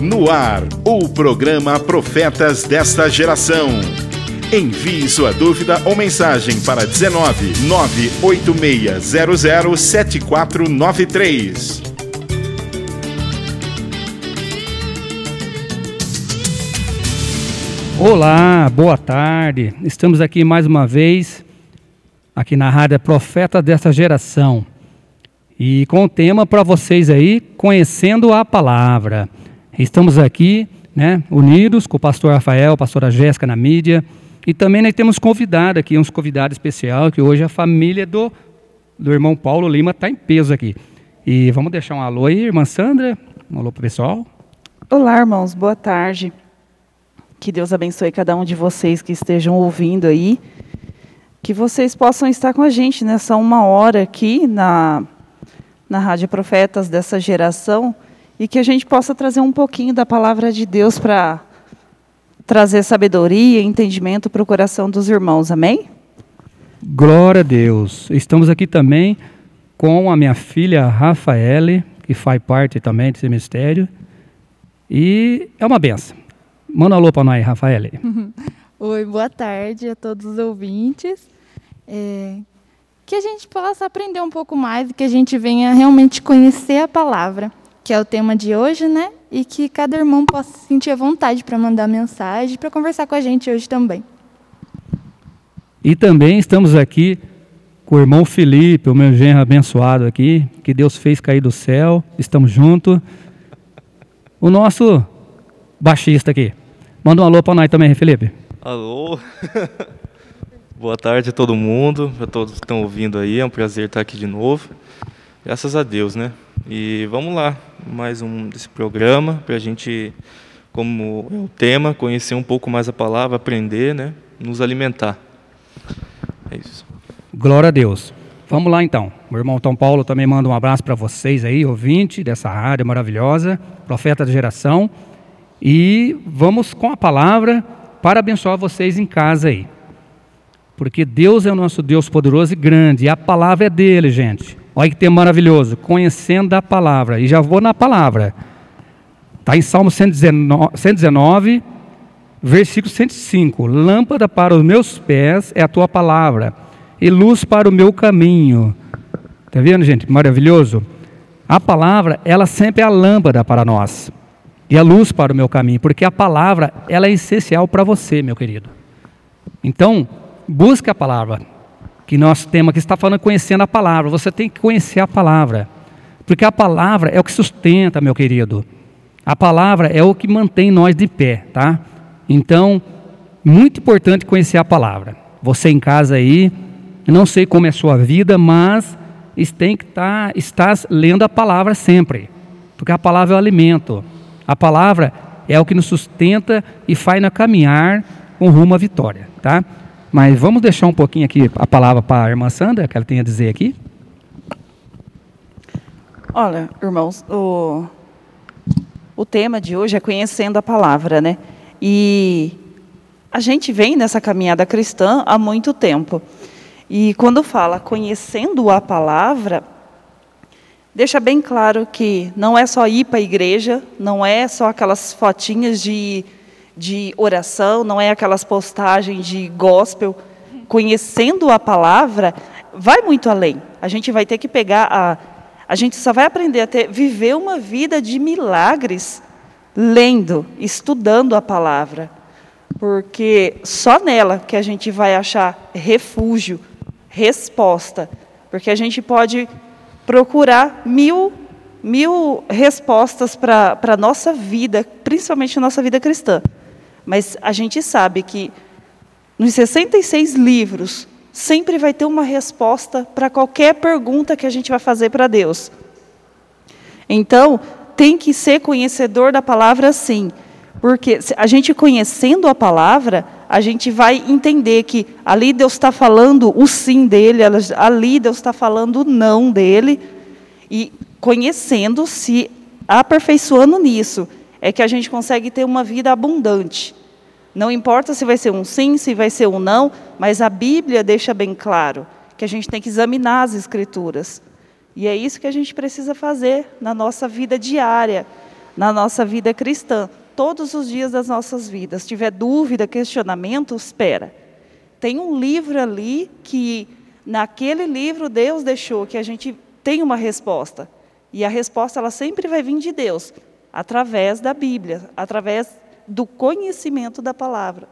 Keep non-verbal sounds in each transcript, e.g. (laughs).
No ar, o programa Profetas desta Geração. Envie sua dúvida ou mensagem para 19 98600 7493. Olá, boa tarde. Estamos aqui mais uma vez, aqui na Rádio Profeta desta Geração. E com o tema para vocês aí, conhecendo a palavra. Estamos aqui, né, unidos com o pastor Rafael, a pastora Jéssica na mídia, e também nós temos convidado aqui, uns convidados especial, que hoje a família do, do irmão Paulo Lima está em peso aqui. E vamos deixar um alô aí, irmã Sandra. Um alô para o pessoal. Olá, irmãos, boa tarde. Que Deus abençoe cada um de vocês que estejam ouvindo aí. Que vocês possam estar com a gente nessa uma hora aqui na, na Rádio Profetas dessa geração e que a gente possa trazer um pouquinho da palavra de Deus para trazer sabedoria e entendimento para o coração dos irmãos. Amém? Glória a Deus. Estamos aqui também com a minha filha Rafaele, que faz parte também desse mistério. E é uma benção. Manda um alô para nós, Rafael. (laughs) Oi, boa tarde a todos os ouvintes. É, que a gente possa aprender um pouco mais e que a gente venha realmente conhecer a palavra, que é o tema de hoje, né? E que cada irmão possa sentir a vontade para mandar mensagem, para conversar com a gente hoje também. E também estamos aqui com o irmão Felipe, o meu genro abençoado aqui, que Deus fez cair do céu. Estamos juntos. O nosso baixista aqui. Manda um alô para nós também, Felipe. Alô. (laughs) Boa tarde a todo mundo, a todos que estão ouvindo aí. É um prazer estar aqui de novo. Graças a Deus, né? E vamos lá, mais um desse programa para a gente, como é o tema, conhecer um pouco mais a palavra, aprender, né? Nos alimentar. É isso. Glória a Deus. Vamos lá então. O irmão Tom Paulo também manda um abraço para vocês aí, ouvinte dessa rádio maravilhosa, profeta da geração. E vamos com a palavra para abençoar vocês em casa aí. Porque Deus é o nosso Deus poderoso e grande, e a palavra é dele, gente. Olha que tema maravilhoso, conhecendo a palavra. E já vou na palavra. Está em Salmo 119, 119, versículo 105. Lâmpada para os meus pés é a tua palavra, e luz para o meu caminho. Está vendo, gente? Maravilhoso. A palavra, ela sempre é a lâmpada para nós e a luz para o meu caminho, porque a palavra ela é essencial para você, meu querido. Então, busque a palavra que nós temos que está falando conhecendo a palavra. Você tem que conhecer a palavra, porque a palavra é o que sustenta, meu querido. A palavra é o que mantém nós de pé, tá? Então, muito importante conhecer a palavra. Você em casa aí, não sei como é a sua vida, mas tem que estar, tá, estás lendo a palavra sempre, porque a palavra é o alimento. A palavra é o que nos sustenta e faz na caminhar com rumo à vitória, tá? Mas vamos deixar um pouquinho aqui a palavra para a irmã Sandra, que ela tem a dizer aqui. Olha, irmãos, o, o tema de hoje é conhecendo a palavra, né? E a gente vem nessa caminhada cristã há muito tempo. E quando fala conhecendo a palavra, deixa bem claro que não é só ir para a igreja, não é só aquelas fotinhas de, de oração, não é aquelas postagens de gospel. Conhecendo a palavra, vai muito além. A gente vai ter que pegar a. A gente só vai aprender a ter, viver uma vida de milagres lendo, estudando a palavra. Porque só nela que a gente vai achar refúgio, resposta. Porque a gente pode procurar mil, mil respostas para a nossa vida, principalmente a nossa vida cristã. Mas a gente sabe que nos 66 livros sempre vai ter uma resposta para qualquer pergunta que a gente vai fazer para Deus. Então, tem que ser conhecedor da palavra sim. Porque a gente conhecendo a palavra, a gente vai entender que ali Deus está falando o sim dele, ali Deus está falando o não dele, e conhecendo, se aperfeiçoando nisso, é que a gente consegue ter uma vida abundante. Não importa se vai ser um sim, se vai ser um não, mas a Bíblia deixa bem claro que a gente tem que examinar as Escrituras. E é isso que a gente precisa fazer na nossa vida diária, na nossa vida cristã, todos os dias das nossas vidas. Se tiver dúvida, questionamento, espera. Tem um livro ali que, naquele livro, Deus deixou que a gente tem uma resposta. E a resposta ela sempre vai vir de Deus, através da Bíblia, através do conhecimento da palavra.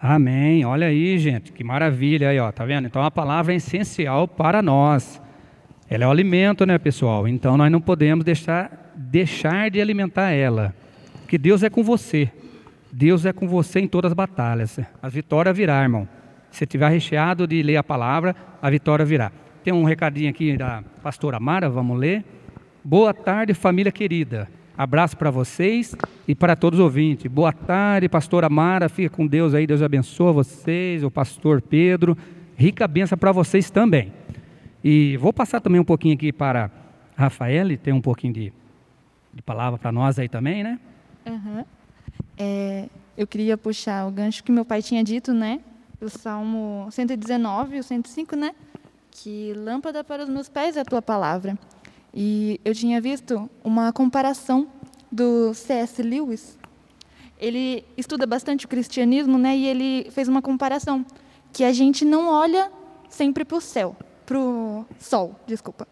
Amém. Olha aí, gente, que maravilha aí, ó, tá vendo? Então a palavra é essencial para nós. Ela é o alimento, né, pessoal? Então nós não podemos deixar deixar de alimentar ela. Porque Deus é com você. Deus é com você em todas as batalhas. As vitórias virá, irmão. Se tiver recheado de ler a palavra, a vitória virá. Tem um recadinho aqui da pastora Mara, vamos ler. Boa tarde, família querida. Abraço para vocês e para todos os ouvintes. Boa tarde, pastora Mara. Fica com Deus aí. Deus abençoe vocês, o pastor Pedro. Rica benção para vocês também. E vou passar também um pouquinho aqui para Rafael, tem um pouquinho de, de palavra para nós aí também, né? Uhum. É, eu queria puxar o gancho que meu pai tinha dito, né? O Salmo 119, o 105, né? Que lâmpada para os meus pés é a tua palavra. E eu tinha visto uma comparação do C.S. Lewis. Ele estuda bastante o cristianismo, né? E ele fez uma comparação que a gente não olha sempre para o céu, para o sol, desculpa.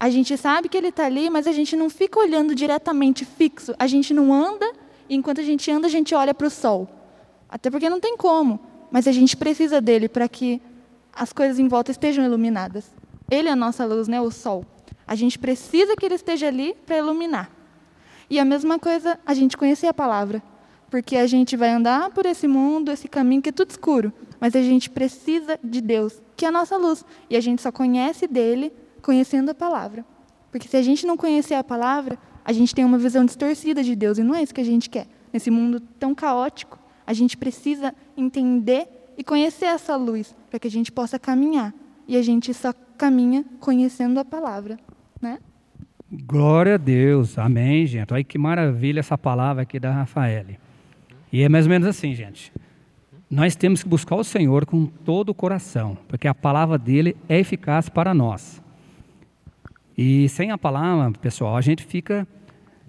A gente sabe que ele está ali, mas a gente não fica olhando diretamente fixo. A gente não anda, e enquanto a gente anda, a gente olha para o sol. Até porque não tem como. Mas a gente precisa dele para que as coisas em volta estejam iluminadas. Ele é a nossa luz, né? o sol. A gente precisa que ele esteja ali para iluminar. E a mesma coisa, a gente conhecer a palavra. Porque a gente vai andar por esse mundo, esse caminho que é tudo escuro. Mas a gente precisa de Deus, que é a nossa luz. E a gente só conhece dele conhecendo a palavra. Porque se a gente não conhecer a palavra, a gente tem uma visão distorcida de Deus. E não é isso que a gente quer. Nesse mundo tão caótico, a gente precisa entender e conhecer essa luz para que a gente possa caminhar. E a gente só caminha conhecendo a palavra né? Glória a Deus, amém, gente. Olha que maravilha essa palavra aqui da Rafael. E é mais ou menos assim, gente. Nós temos que buscar o Senhor com todo o coração, porque a palavra dele é eficaz para nós. E sem a palavra, pessoal, a gente fica,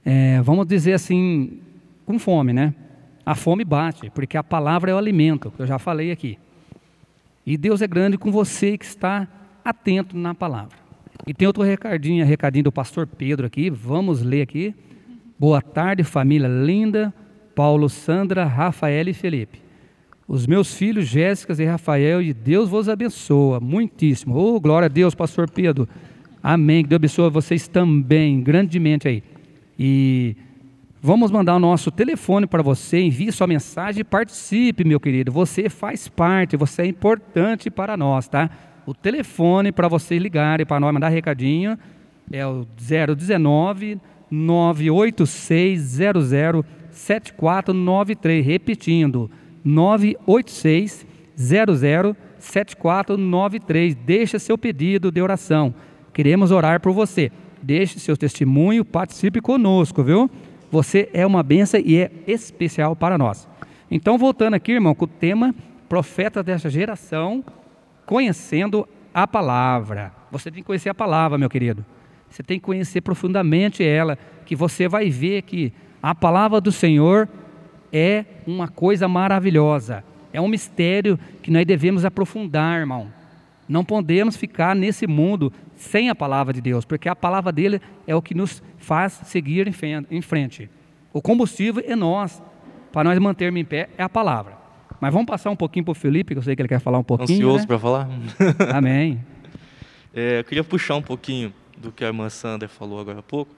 é, vamos dizer assim, com fome, né? A fome bate, porque a palavra é o alimento, que eu já falei aqui. E Deus é grande com você que está atento na palavra. E tem outro recadinho, recadinho do pastor Pedro aqui, vamos ler aqui. Boa tarde, família linda, Paulo, Sandra, Rafael e Felipe. Os meus filhos, Jéssica e Rafael, e Deus vos abençoa muitíssimo. Oh, glória a Deus, pastor Pedro. Amém. Que Deus abençoe vocês também, grandemente aí. E vamos mandar o nosso telefone para você, envie sua mensagem e participe, meu querido. Você faz parte, você é importante para nós, tá? O telefone para vocês ligarem, para nós mandar recadinho, é o 019 986 00 7493. Repetindo, 986 00 7493. Deixa seu pedido de oração. Queremos orar por você. Deixe seu testemunho, participe conosco, viu? Você é uma benção e é especial para nós. Então, voltando aqui, irmão, com o tema Profeta dessa geração, conhecendo a palavra. Você tem que conhecer a palavra, meu querido. Você tem que conhecer profundamente ela, que você vai ver que a palavra do Senhor é uma coisa maravilhosa. É um mistério que nós devemos aprofundar, irmão. Não podemos ficar nesse mundo sem a palavra de Deus, porque a palavra dele é o que nos faz seguir em frente. O combustível é nós, para nós mantermos em pé, é a palavra. Mas vamos passar um pouquinho para o Felipe, que eu sei que ele quer falar um pouquinho. Ansioso né? para falar? (laughs) Amém. É, eu queria puxar um pouquinho do que a irmã Sander falou agora há pouco,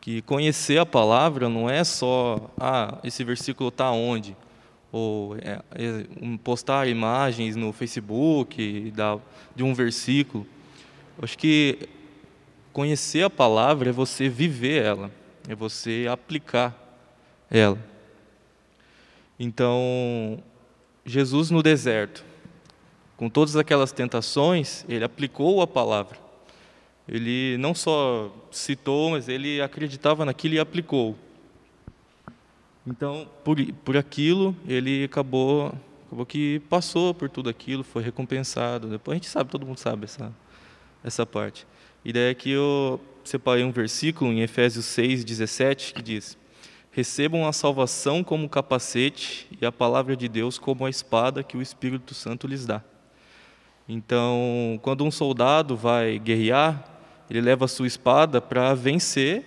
que conhecer a palavra não é só, ah, esse versículo está onde? Ou é, é, postar imagens no Facebook da, de um versículo. Eu acho que conhecer a palavra é você viver ela, é você aplicar ela. Então, Jesus no deserto, com todas aquelas tentações, ele aplicou a palavra. Ele não só citou, mas ele acreditava naquilo e aplicou. Então, por, por aquilo, ele acabou, acabou que passou por tudo aquilo, foi recompensado. Depois a gente sabe, todo mundo sabe essa, essa parte. E daí aqui eu separei um versículo em Efésios 6, 17, que diz: Recebam a salvação como capacete e a palavra de Deus como a espada que o Espírito Santo lhes dá. Então, quando um soldado vai guerrear, ele leva a sua espada para vencer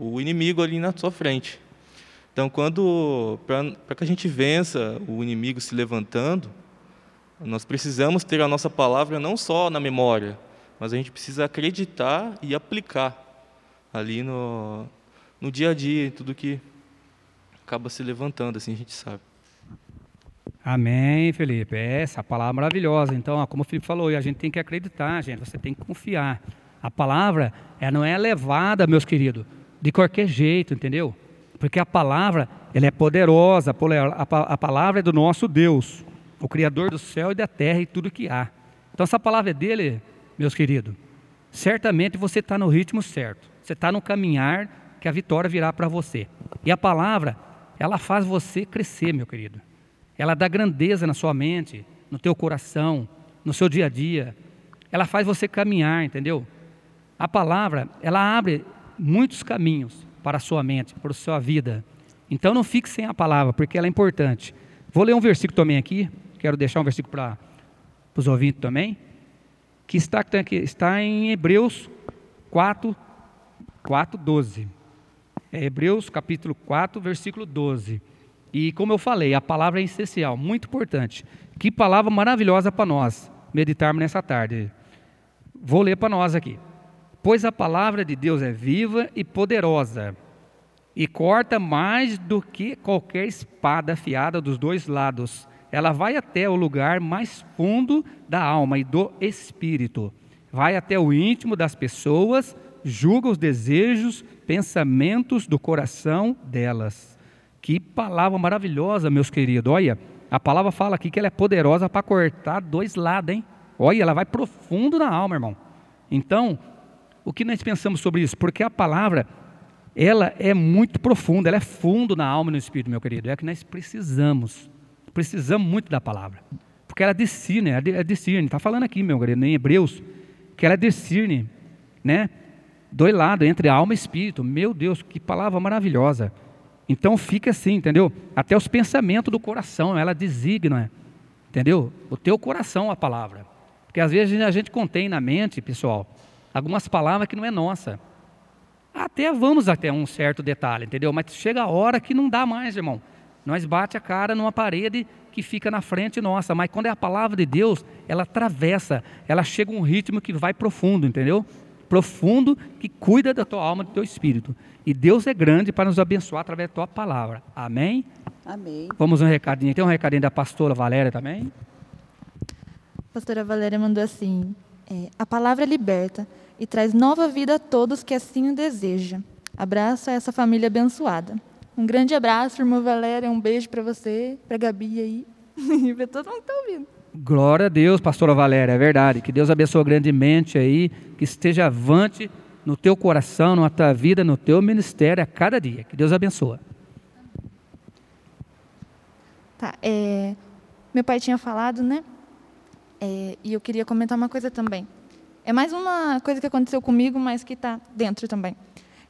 o inimigo ali na sua frente. Então, quando para que a gente vença o inimigo se levantando, nós precisamos ter a nossa palavra não só na memória, mas a gente precisa acreditar e aplicar ali no, no dia a dia, em tudo que acaba se levantando, assim a gente sabe. Amém, Felipe. É essa palavra maravilhosa. Então, como o Felipe falou, a gente tem que acreditar, gente. Você tem que confiar. A palavra, ela não é levada, meus queridos, de qualquer jeito, entendeu? Porque a palavra, ela é poderosa. A palavra é do nosso Deus, o Criador do céu e da terra e tudo que há. Então, essa palavra é dele, meus queridos. Certamente você está no ritmo certo. Você está no caminhar que a vitória virá para você. E a palavra, ela faz você crescer, meu querido. Ela dá grandeza na sua mente, no teu coração, no seu dia a dia. Ela faz você caminhar, entendeu? A palavra, ela abre muitos caminhos para a sua mente, para a sua vida. Então não fique sem a palavra, porque ela é importante. Vou ler um versículo também aqui, quero deixar um versículo para os ouvintes também, que está, que está em Hebreus 4, 4, 12. É Hebreus capítulo 4, versículo 12. E como eu falei, a palavra é essencial, muito importante. Que palavra maravilhosa para nós meditarmos nessa tarde. Vou ler para nós aqui. Pois a palavra de Deus é viva e poderosa, e corta mais do que qualquer espada afiada dos dois lados. Ela vai até o lugar mais fundo da alma e do espírito, vai até o íntimo das pessoas, julga os desejos, pensamentos do coração delas. Que palavra maravilhosa, meus queridos. Olha, a palavra fala aqui que ela é poderosa para cortar dois lados, hein? Olha, ela vai profundo na alma, irmão. Então, o que nós pensamos sobre isso? Porque a palavra, ela é muito profunda, ela é fundo na alma e no espírito, meu querido. É que nós precisamos. Precisamos muito da palavra. Porque ela discerne, ela discerne. Está falando aqui, meu querido, em Hebreus, que ela discerne, né? Dois lados, entre alma e espírito. Meu Deus, que palavra maravilhosa. Então fica assim, entendeu? Até os pensamentos do coração, ela designa, entendeu? O teu coração a palavra. Porque às vezes a gente contém na mente, pessoal, algumas palavras que não é nossa. Até vamos até um certo detalhe, entendeu? Mas chega a hora que não dá mais, irmão. Nós bate a cara numa parede que fica na frente nossa, mas quando é a palavra de Deus, ela atravessa, ela chega a um ritmo que vai profundo, entendeu? Profundo que cuida da tua alma, do teu espírito. E Deus é grande para nos abençoar através da tua palavra. Amém? Amém. Vamos um recadinho. Tem um recadinho da pastora Valéria também? A pastora Valéria mandou assim: é, A palavra liberta e traz nova vida a todos que assim o desejam. Abraço a essa família abençoada. Um grande abraço, irmã Valéria. Um beijo para você, para Gabi aí. (laughs) e para todo mundo que está ouvindo. Glória a Deus, pastora Valéria, é verdade. Que Deus abençoe grandemente aí, que esteja avante no teu coração, na tua vida, no teu ministério a cada dia. Que Deus abençoe. Tá, é, meu pai tinha falado, né? É, e eu queria comentar uma coisa também. É mais uma coisa que aconteceu comigo, mas que está dentro também.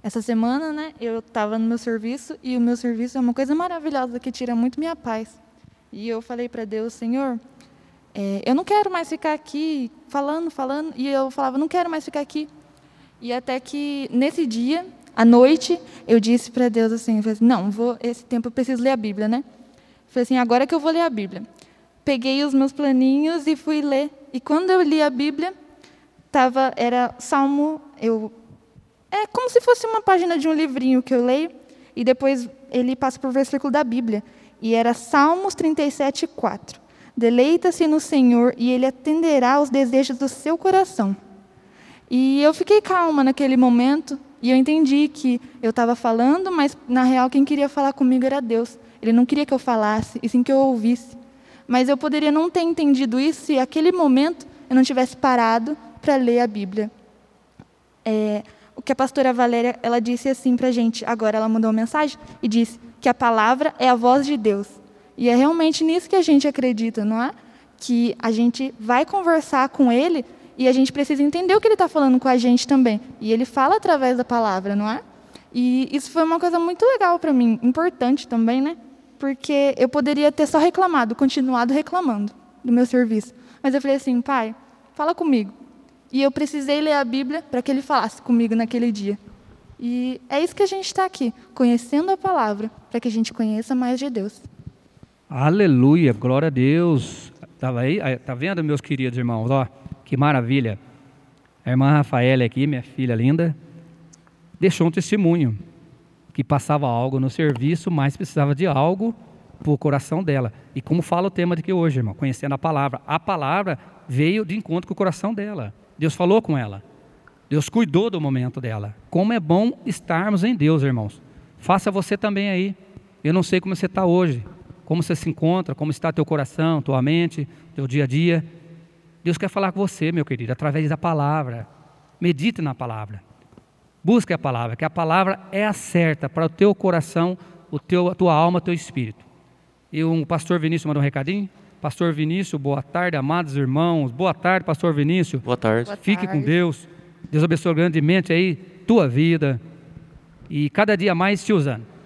Essa semana, né, eu estava no meu serviço e o meu serviço é uma coisa maravilhosa que tira muito minha paz. E eu falei para Deus, Senhor, é, eu não quero mais ficar aqui falando, falando, e eu falava, não quero mais ficar aqui. E até que nesse dia, à noite, eu disse para Deus assim, assim, não, vou, esse tempo eu preciso ler a Bíblia, né? Falei assim, agora que eu vou ler a Bíblia. Peguei os meus planinhos e fui ler. E quando eu li a Bíblia, tava, era Salmo, eu é como se fosse uma página de um livrinho que eu leio e depois ele passa por versículo da Bíblia. E era Salmos 37, 4. Deleita-se no Senhor e Ele atenderá aos desejos do seu coração. E eu fiquei calma naquele momento e eu entendi que eu estava falando, mas na real quem queria falar comigo era Deus. Ele não queria que eu falasse, e sim que eu ouvisse. Mas eu poderia não ter entendido isso se aquele momento eu não tivesse parado para ler a Bíblia. É, o que a pastora Valéria ela disse assim para a gente. Agora ela mandou uma mensagem e disse que a palavra é a voz de Deus. E é realmente nisso que a gente acredita, não é? Que a gente vai conversar com ele E a gente precisa entender o que ele está falando com a gente também. E ele fala através da palavra, não é? E isso foi uma coisa muito legal para mim, importante também, né? Porque eu poderia ter só reclamado, continuado reclamando do meu serviço. Mas eu falei assim, pai, fala comigo. E eu precisei ler a Bíblia para que ele falasse comigo naquele dia. E é isso que a gente está aqui, conhecendo a palavra, para que a gente conheça mais de Deus. Aleluia, glória a Deus. Tava aí, tá vendo, meus queridos irmãos? Ó, que maravilha. A irmã Rafaela aqui, minha filha linda, deixou um testemunho que passava algo no serviço, mas precisava de algo para o coração dela. E como fala o tema de que hoje, irmão, conhecendo a palavra. A palavra veio de encontro com o coração dela. Deus falou com ela. Deus cuidou do momento dela. Como é bom estarmos em Deus, irmãos. Faça você também aí. Eu não sei como você está hoje, como você se encontra, como está teu coração, tua mente, teu dia a dia. Deus quer falar com você, meu querido, através da palavra. Medite na palavra. Busque a palavra, que a palavra é a certa para o teu coração, o teu, a tua alma, o teu espírito. E o pastor Vinícius mandou um recadinho. Pastor Vinícius, boa tarde, amados irmãos. Boa tarde, pastor Vinícius. Boa tarde. Boa Fique tarde. com Deus. Deus abençoe grandemente aí tua vida e cada dia mais te usando.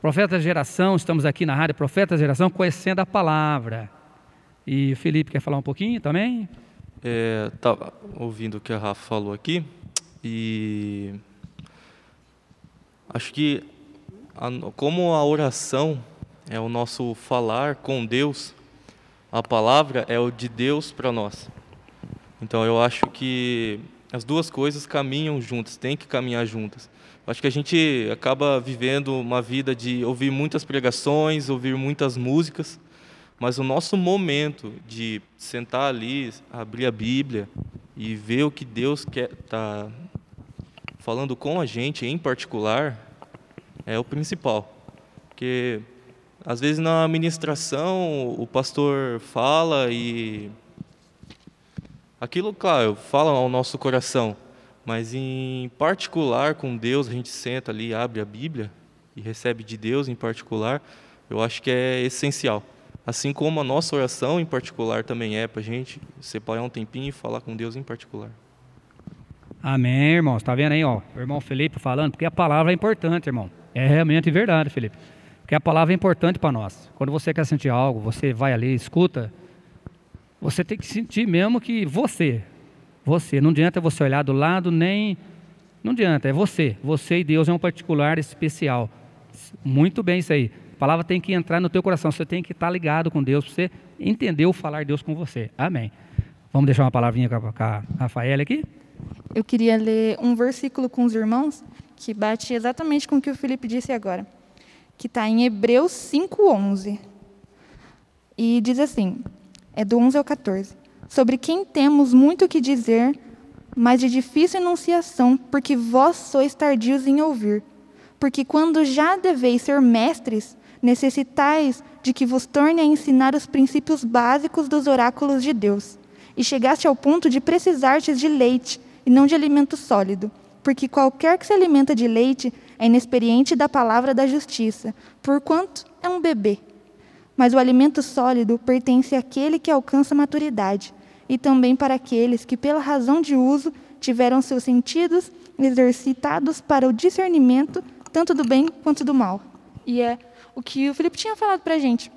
Profeta Geração, estamos aqui na rádio Profeta Geração conhecendo a palavra. E o Felipe quer falar um pouquinho também? É, tava ouvindo o que a Rafa falou aqui e acho que a, como a oração é o nosso falar com Deus, a palavra é o de Deus para nós. Então eu acho que as duas coisas caminham juntas, tem que caminhar juntas. Acho que a gente acaba vivendo uma vida de ouvir muitas pregações, ouvir muitas músicas, mas o nosso momento de sentar ali, abrir a Bíblia e ver o que Deus quer tá falando com a gente em particular é o principal. Porque às vezes na ministração o pastor fala e aquilo, claro, fala ao nosso coração, mas em particular com Deus, a gente senta ali, abre a Bíblia e recebe de Deus em particular, eu acho que é essencial. Assim como a nossa oração em particular também é para a gente separar um tempinho e falar com Deus em particular. Amém, irmãos. Está vendo aí, ó? O irmão Felipe falando, porque a palavra é importante, irmão. É realmente verdade, Felipe. Porque a palavra é importante para nós. Quando você quer sentir algo, você vai ali, escuta, você tem que sentir mesmo que você, você, não adianta você olhar do lado, nem. Não adianta, é você. Você e Deus é um particular especial. Muito bem isso aí. A palavra tem que entrar no teu coração, você tem que estar ligado com Deus, para você entender o falar de Deus com você. Amém. Vamos deixar uma palavrinha com a, com a Rafaela aqui? Eu queria ler um versículo com os irmãos que bate exatamente com o que o Felipe disse agora, que está em Hebreus 5:11. E diz assim: é do 11 ao 14. Sobre quem temos muito o que dizer, mas de difícil enunciação, porque vós sois tardios em ouvir. Porque quando já deveis ser mestres, necessitais de que vos torne a ensinar os princípios básicos dos oráculos de Deus. E chegaste ao ponto de precisartes de leite, e não de alimento sólido. Porque qualquer que se alimenta de leite é inexperiente da palavra da justiça, porquanto é um bebê. Mas o alimento sólido pertence àquele que alcança maturidade, e também para aqueles que, pela razão de uso, tiveram seus sentidos exercitados para o discernimento tanto do bem quanto do mal. E é o que o Felipe tinha falado para a gente.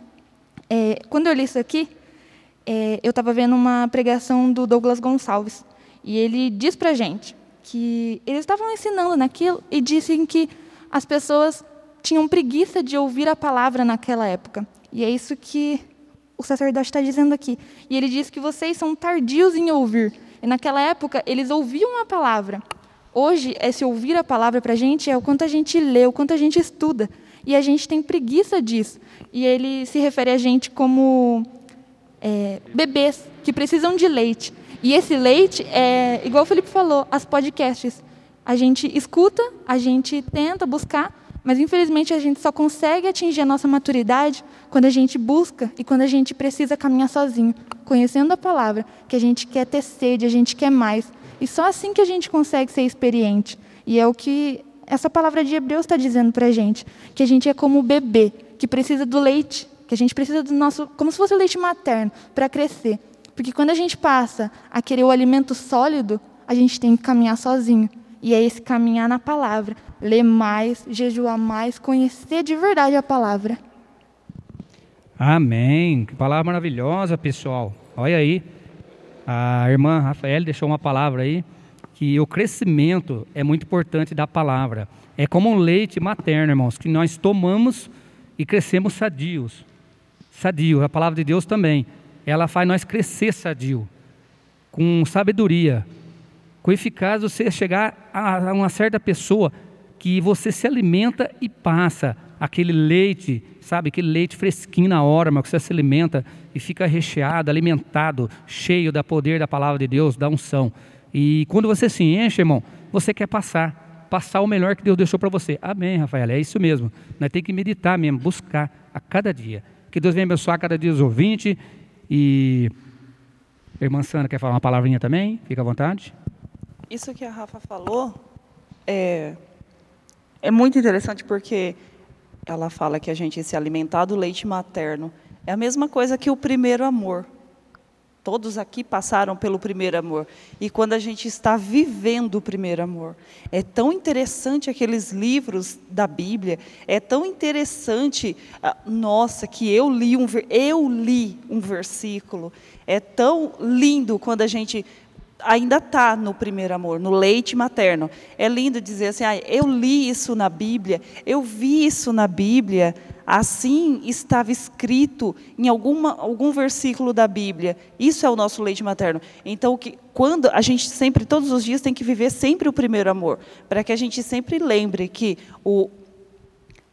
É, quando eu li isso aqui, é, eu estava vendo uma pregação do Douglas Gonçalves, e ele diz para a gente que eles estavam ensinando naquilo e dizem que as pessoas tinham preguiça de ouvir a palavra naquela época. E é isso que o sacerdote está dizendo aqui. E ele diz que vocês são tardios em ouvir. E naquela época, eles ouviam a palavra. Hoje, esse ouvir a palavra para a gente é o quanto a gente lê, o quanto a gente estuda. E a gente tem preguiça disso. E ele se refere a gente como é, bebês que precisam de leite. E esse leite é, igual o Felipe falou, as podcasts. A gente escuta, a gente tenta buscar, mas infelizmente a gente só consegue atingir a nossa maturidade quando a gente busca e quando a gente precisa caminhar sozinho, conhecendo a palavra, que a gente quer ter sede, a gente quer mais. E só assim que a gente consegue ser experiente. E é o que essa palavra de Hebreus está dizendo para a gente, que a gente é como o bebê, que precisa do leite, que a gente precisa do nosso, como se fosse o leite materno, para crescer. Porque quando a gente passa a querer o alimento sólido, a gente tem que caminhar sozinho. E é esse caminhar na palavra, ler mais, jejuar mais, conhecer de verdade a palavra. Amém. Que palavra maravilhosa, pessoal. Olha aí. A irmã Rafael deixou uma palavra aí que o crescimento é muito importante da palavra. É como um leite materno, irmãos, que nós tomamos e crescemos sadios. Sadio, a palavra de Deus também. Ela faz nós crescer sadio, com sabedoria, com eficácia você chegar a uma certa pessoa que você se alimenta e passa aquele leite, sabe, aquele leite fresquinho na hora, mas que você se alimenta e fica recheado, alimentado, cheio da poder da palavra de Deus, da unção. E quando você se enche, irmão, você quer passar, passar o melhor que Deus deixou para você. Amém, Rafael, é isso mesmo. Nós temos que meditar mesmo, buscar a cada dia. Que Deus venha abençoar cada dia os ouvintes. E irmã Sandra quer falar uma palavrinha também? Fica à vontade. Isso que a Rafa falou é, é muito interessante porque ela fala que a gente se alimentar do leite materno é a mesma coisa que o primeiro amor. Todos aqui passaram pelo primeiro amor. E quando a gente está vivendo o primeiro amor, é tão interessante aqueles livros da Bíblia, é tão interessante, ah, nossa, que eu li um eu li um versículo. É tão lindo quando a gente ainda está no primeiro amor, no leite materno. É lindo dizer assim, ah, eu li isso na Bíblia, eu vi isso na Bíblia, assim estava escrito em alguma, algum versículo da Bíblia. Isso é o nosso leite materno. Então, que, quando a gente sempre, todos os dias, tem que viver sempre o primeiro amor, para que a gente sempre lembre que o,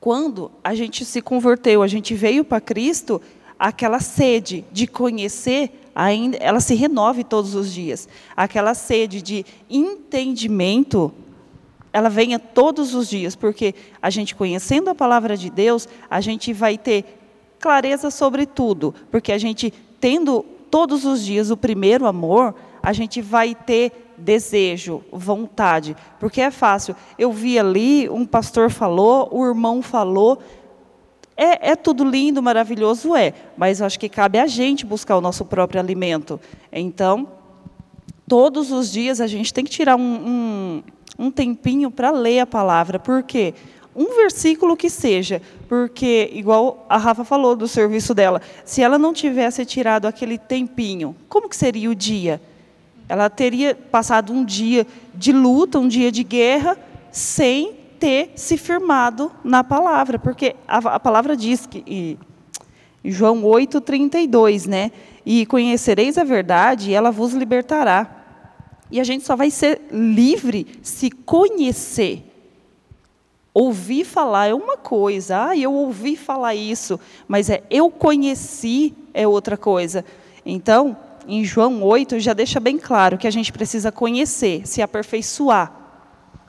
quando a gente se converteu, a gente veio para Cristo, aquela sede de conhecer ainda ela se renove todos os dias. Aquela sede de entendimento, ela venha todos os dias, porque a gente conhecendo a palavra de Deus, a gente vai ter clareza sobre tudo, porque a gente tendo todos os dias o primeiro amor, a gente vai ter desejo, vontade, porque é fácil. Eu vi ali, um pastor falou, o irmão falou, é, é, tudo lindo, maravilhoso, é, mas eu acho que cabe a gente buscar o nosso próprio alimento. Então, todos os dias a gente tem que tirar um, um, um tempinho para ler a palavra. Por quê? Um versículo que seja, porque, igual a Rafa falou do serviço dela, se ela não tivesse tirado aquele tempinho, como que seria o dia? Ela teria passado um dia de luta, um dia de guerra, sem ter se firmado na palavra, porque a, a palavra diz que, e, João 8, 32, né? E conhecereis a verdade, e ela vos libertará. E a gente só vai ser livre se conhecer. Ouvir falar é uma coisa, ah, eu ouvi falar isso, mas é eu conheci é outra coisa. Então, em João 8 já deixa bem claro que a gente precisa conhecer, se aperfeiçoar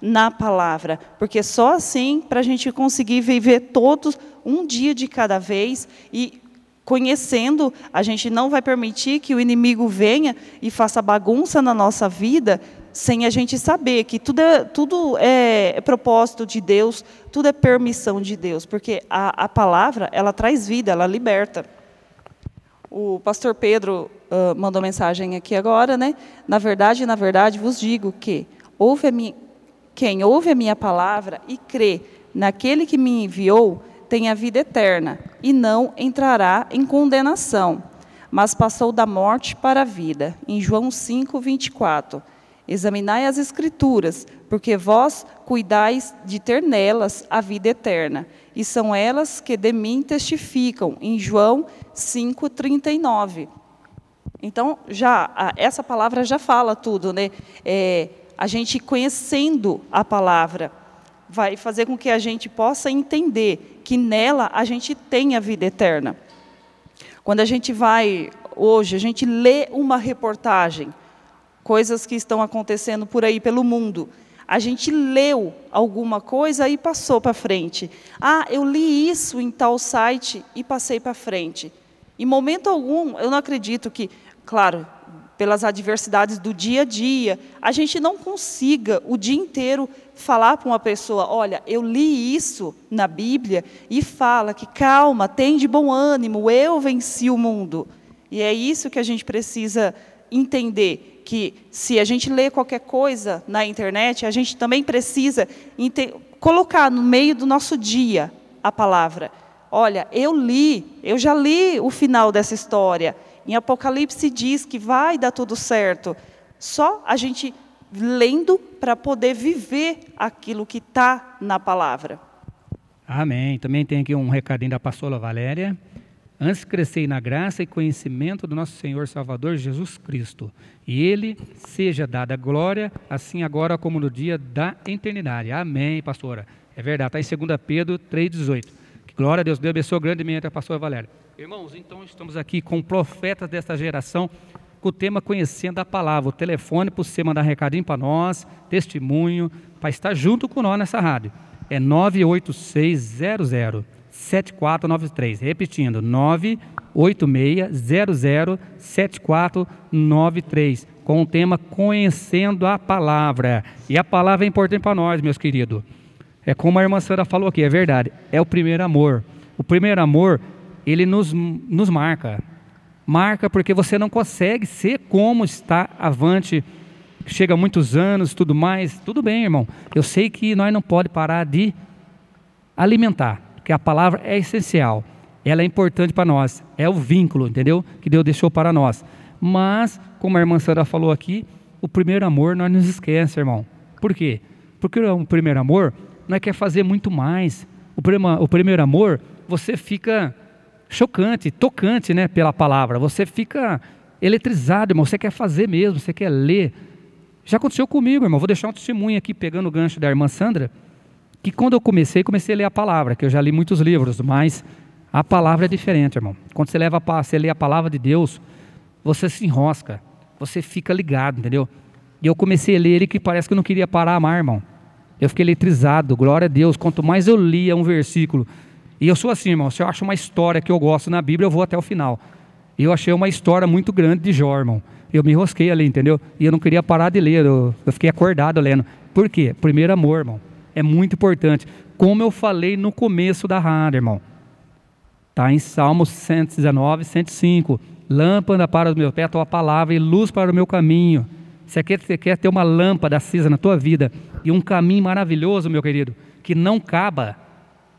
na palavra, porque só assim para a gente conseguir viver todos um dia de cada vez e conhecendo, a gente não vai permitir que o inimigo venha e faça bagunça na nossa vida sem a gente saber que tudo é, tudo é propósito de Deus, tudo é permissão de Deus, porque a, a palavra ela traz vida, ela liberta. O pastor Pedro uh, mandou mensagem aqui agora, né? Na verdade, na verdade, vos digo que houve a minha quem ouve a minha palavra e crê naquele que me enviou tem a vida eterna e não entrará em condenação, mas passou da morte para a vida. Em João 5, 24. Examinai as Escrituras, porque vós cuidais de ter nelas a vida eterna, e são elas que de mim testificam. Em João 5, 39. Então, já essa palavra já fala tudo, né? É, a gente conhecendo a palavra, vai fazer com que a gente possa entender que nela a gente tem a vida eterna. Quando a gente vai, hoje, a gente lê uma reportagem, coisas que estão acontecendo por aí pelo mundo, a gente leu alguma coisa e passou para frente. Ah, eu li isso em tal site e passei para frente. Em momento algum, eu não acredito que, claro, pelas adversidades do dia a dia, a gente não consiga o dia inteiro falar para uma pessoa: olha, eu li isso na Bíblia e fala que calma, tem de bom ânimo, eu venci o mundo. E é isso que a gente precisa entender que se a gente lê qualquer coisa na internet, a gente também precisa colocar no meio do nosso dia a palavra. Olha, eu li, eu já li o final dessa história. Em Apocalipse diz que vai dar tudo certo. Só a gente lendo para poder viver aquilo que está na palavra. Amém. Também tem aqui um recadinho da pastora Valéria. Antes crescei na graça e conhecimento do nosso Senhor Salvador Jesus Cristo. E Ele seja dada glória, assim agora como no dia da eternidade. Amém, pastora. É verdade, está em 2 Pedro 3,18. Glória a Deus, Deus abençoe grandemente a pastora Valéria. Irmãos, então estamos aqui com profetas desta geração, com o tema Conhecendo a Palavra. O telefone para você mandar recadinho para nós, testemunho, para estar junto com nós nessa rádio. É 98600 7493. Repetindo, 986007493. Com o tema Conhecendo a Palavra. E a palavra é importante para nós, meus queridos. É como a irmã Sara falou aqui, é verdade. É o primeiro amor. O primeiro amor, ele nos, nos marca. Marca porque você não consegue ser como está avante. Chega muitos anos, tudo mais. Tudo bem, irmão. Eu sei que nós não pode parar de alimentar que a palavra é essencial, ela é importante para nós, é o vínculo, entendeu? Que Deus deixou para nós. Mas, como a irmã Sara falou aqui, o primeiro amor nós nos esquece, irmão. Por quê? Porque o primeiro amor é quer fazer muito mais. O o primeiro amor, você fica chocante, tocante, né, pela palavra. Você fica eletrizado, irmão. Você quer fazer mesmo, você quer ler. Já aconteceu comigo, irmão. Vou deixar um testemunho aqui, pegando o gancho da irmã Sandra que quando eu comecei, comecei a ler a palavra, que eu já li muitos livros, mas a palavra é diferente, irmão. Quando você leva a, você lê a palavra de Deus, você se enrosca, você fica ligado, entendeu? E eu comecei a ler ele que parece que eu não queria parar mar, irmão. Eu fiquei eletrizado, glória a Deus. Quanto mais eu lia um versículo, e eu sou assim, irmão, se eu acho uma história que eu gosto na Bíblia, eu vou até o final. E eu achei uma história muito grande de Jó, irmão. Eu me enrosquei ali, entendeu? E eu não queria parar de ler, eu, eu fiquei acordado lendo. Por quê? Primeiro amor, irmão é muito importante. Como eu falei no começo da rádio, irmão. Está em Salmos 119, 105. Lâmpada para os meus pés, a tua palavra e luz para o meu caminho. Você quer, você quer ter uma lâmpada acesa na tua vida e um caminho maravilhoso, meu querido, que não acaba,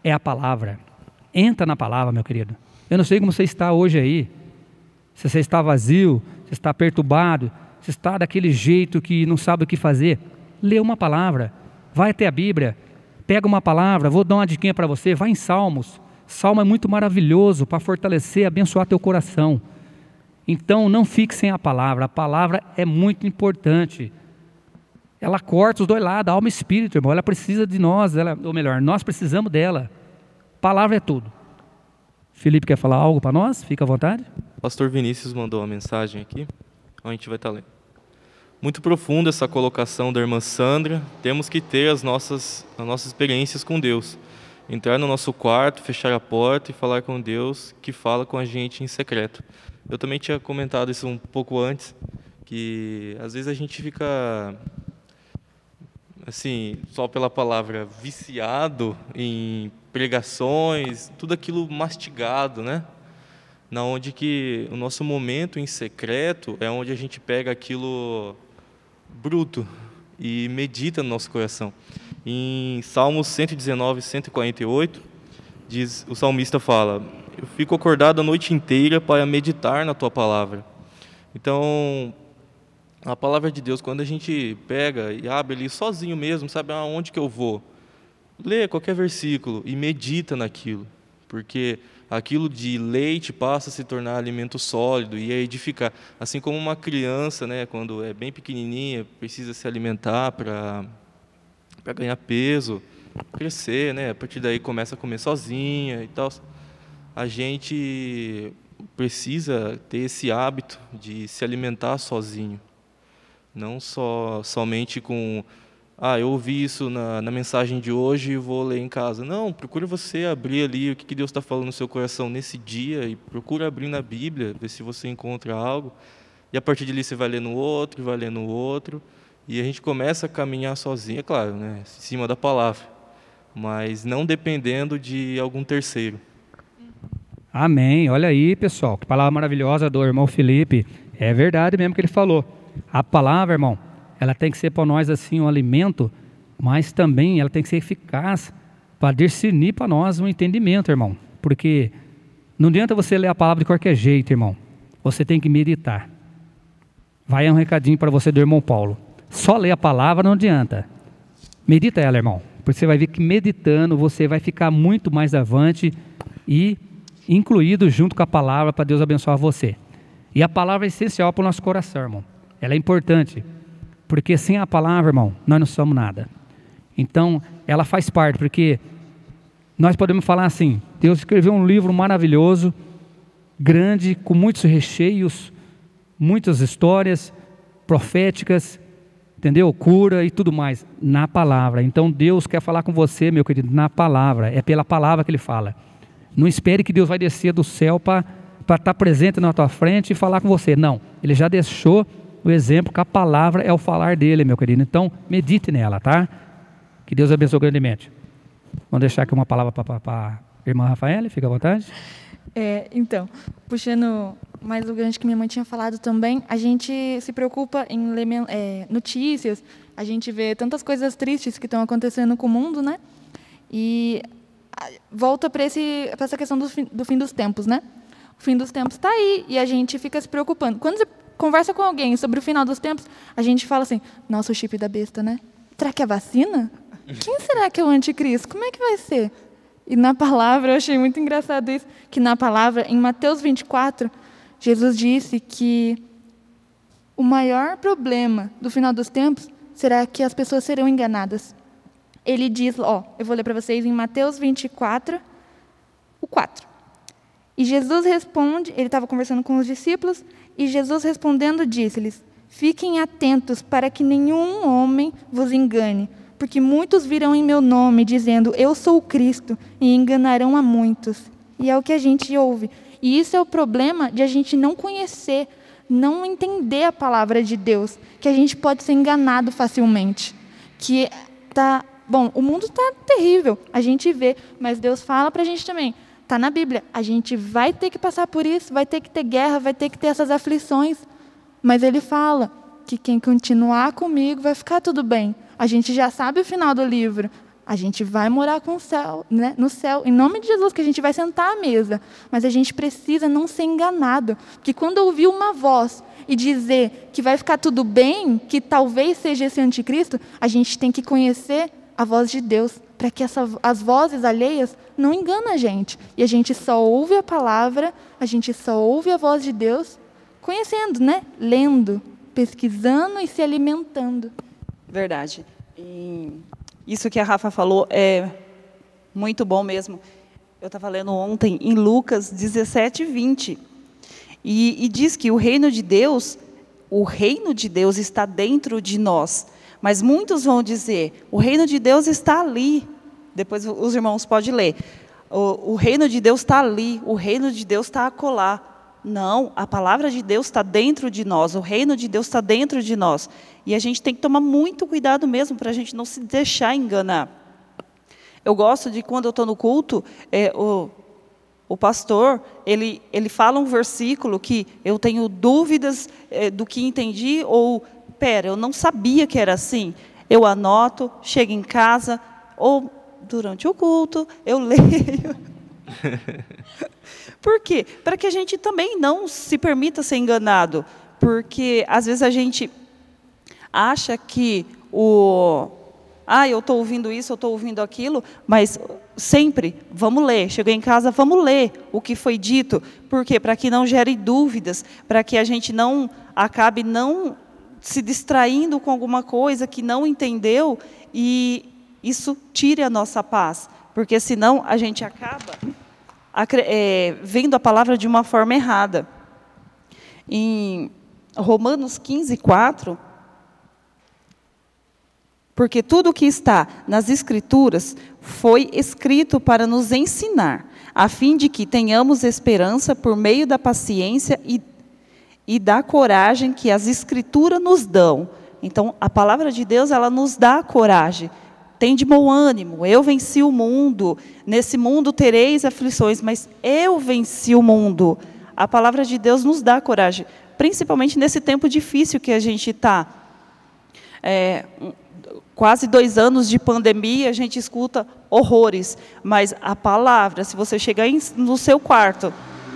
é a palavra. Entra na palavra, meu querido. Eu não sei como você está hoje aí. Se você está vazio, se está perturbado, se está daquele jeito que não sabe o que fazer, lê uma palavra. Vai até a Bíblia, pega uma palavra, vou dar uma diquinha para você, vai em Salmos. Salmo é muito maravilhoso para fortalecer, abençoar teu coração. Então não fique sem a palavra, a palavra é muito importante. Ela corta os dois lados, alma e espírito, irmão. Ela precisa de nós, ela, ou melhor, nós precisamos dela. Palavra é tudo. Felipe quer falar algo para nós? Fica à vontade. Pastor Vinícius mandou uma mensagem aqui, a gente vai estar tá lendo. Muito profunda essa colocação da irmã Sandra. Temos que ter as nossas, as nossas experiências com Deus. Entrar no nosso quarto, fechar a porta e falar com Deus que fala com a gente em secreto. Eu também tinha comentado isso um pouco antes, que às vezes a gente fica assim, só pela palavra viciado em pregações, tudo aquilo mastigado, né? Na onde que o nosso momento em secreto é onde a gente pega aquilo bruto e medita no nosso coração. Em Salmos 119, 148, diz, o salmista fala: Eu fico acordado a noite inteira para meditar na tua palavra. Então, a palavra de Deus, quando a gente pega e abre ali sozinho mesmo, sabe aonde que eu vou? Lê qualquer versículo e medita naquilo, porque aquilo de leite passa a se tornar alimento sólido e a edificar. Assim como uma criança, né, quando é bem pequenininha, precisa se alimentar para ganhar peso, crescer, né? A partir daí começa a comer sozinha e tal. A gente precisa ter esse hábito de se alimentar sozinho, não só somente com ah, eu ouvi isso na, na mensagem de hoje e vou ler em casa. Não, procure você abrir ali o que, que Deus está falando no seu coração nesse dia e procura abrir na Bíblia, ver se você encontra algo. E a partir dali você vai ler no outro, vai ler no outro. E a gente começa a caminhar sozinho, é claro, né, em cima da palavra, mas não dependendo de algum terceiro. Amém. Olha aí, pessoal, que palavra maravilhosa do irmão Felipe. É verdade mesmo que ele falou. A palavra, irmão, ela tem que ser para nós assim um alimento, mas também ela tem que ser eficaz para discernir para nós um entendimento, irmão. Porque não adianta você ler a palavra de qualquer jeito, irmão. Você tem que meditar. Vai um recadinho para você do irmão Paulo. Só ler a palavra não adianta. Medita ela, irmão. Porque você vai ver que meditando você vai ficar muito mais avante e incluído junto com a palavra para Deus abençoar você. E a palavra é essencial para o nosso coração, irmão. Ela é importante. Porque sem a palavra, irmão, nós não somos nada. Então, ela faz parte, porque nós podemos falar assim: Deus escreveu um livro maravilhoso, grande, com muitos recheios, muitas histórias proféticas, entendeu? Cura e tudo mais, na palavra. Então Deus quer falar com você, meu querido, na palavra. É pela palavra que Ele fala. Não espere que Deus vai descer do céu para estar tá presente na tua frente e falar com você. Não, Ele já deixou o exemplo que a palavra é o falar dele, meu querido. Então, medite nela, tá? Que Deus abençoe grandemente. Vamos deixar aqui uma palavra para a irmã Rafaela, fica à vontade. É, então, puxando mais o gancho que minha mãe tinha falado também, a gente se preocupa em ler é, notícias, a gente vê tantas coisas tristes que estão acontecendo com o mundo, né? E volta para essa questão do fim, do fim dos tempos, né? O fim dos tempos está aí e a gente fica se preocupando. Quando conversa com alguém sobre o final dos tempos, a gente fala assim: nossa, o chip da besta, né? Será que é vacina? Quem será que é o anticristo? Como é que vai ser? E na palavra, eu achei muito engraçado isso, que na palavra, em Mateus 24, Jesus disse que o maior problema do final dos tempos será que as pessoas serão enganadas. Ele diz, ó, eu vou ler para vocês em Mateus 24, o 4. E Jesus responde, ele estava conversando com os discípulos, e Jesus respondendo disse-lhes: Fiquem atentos para que nenhum homem vos engane, porque muitos virão em meu nome dizendo: Eu sou o Cristo, e enganarão a muitos. E é o que a gente ouve. E isso é o problema de a gente não conhecer, não entender a palavra de Deus, que a gente pode ser enganado facilmente. Que tá, bom, o mundo está terrível, a gente vê, mas Deus fala para a gente também. Está na Bíblia. A gente vai ter que passar por isso, vai ter que ter guerra, vai ter que ter essas aflições. Mas Ele fala que quem continuar comigo vai ficar tudo bem. A gente já sabe o final do livro. A gente vai morar com o céu, né? no céu, em nome de Jesus, que a gente vai sentar à mesa. Mas a gente precisa não ser enganado. Porque quando ouvir uma voz e dizer que vai ficar tudo bem, que talvez seja esse anticristo, a gente tem que conhecer a voz de Deus, para que essa, as vozes alheias não enganem a gente. E a gente só ouve a palavra, a gente só ouve a voz de Deus conhecendo, né? Lendo, pesquisando e se alimentando. Verdade. E isso que a Rafa falou é muito bom mesmo. Eu estava lendo ontem em Lucas 17, 20. E, e diz que o reino de Deus, o reino de Deus está dentro de nós. Mas muitos vão dizer, o reino de Deus está ali. Depois os irmãos podem ler. O, o reino de Deus está ali, o reino de Deus está acolá. Não, a palavra de Deus está dentro de nós, o reino de Deus está dentro de nós. E a gente tem que tomar muito cuidado mesmo para a gente não se deixar enganar. Eu gosto de quando eu estou no culto, é, o, o pastor ele, ele fala um versículo que eu tenho dúvidas é, do que entendi, ou, pera, eu não sabia que era assim. Eu anoto, chego em casa, ou durante o culto, eu (laughs) leio. Por quê? Para que a gente também não se permita ser enganado. Porque às vezes a gente acha que o. Ah, eu estou ouvindo isso, eu estou ouvindo aquilo, mas sempre, vamos ler. Cheguei em casa, vamos ler o que foi dito. Por quê? Para que não gere dúvidas, para que a gente não acabe não se distraindo com alguma coisa que não entendeu e isso tire a nossa paz. Porque senão a gente acaba é, vendo a palavra de uma forma errada. Em Romanos 15, 4, porque tudo o que está nas Escrituras foi escrito para nos ensinar, a fim de que tenhamos esperança por meio da paciência e, e da coragem que as Escrituras nos dão. Então, a palavra de Deus, ela nos dá coragem. tem de bom ânimo, eu venci o mundo. Nesse mundo tereis aflições, mas eu venci o mundo. A palavra de Deus nos dá coragem, principalmente nesse tempo difícil que a gente está. É, quase dois anos de pandemia, a gente escuta horrores, mas a palavra, se você chegar em, no seu quarto,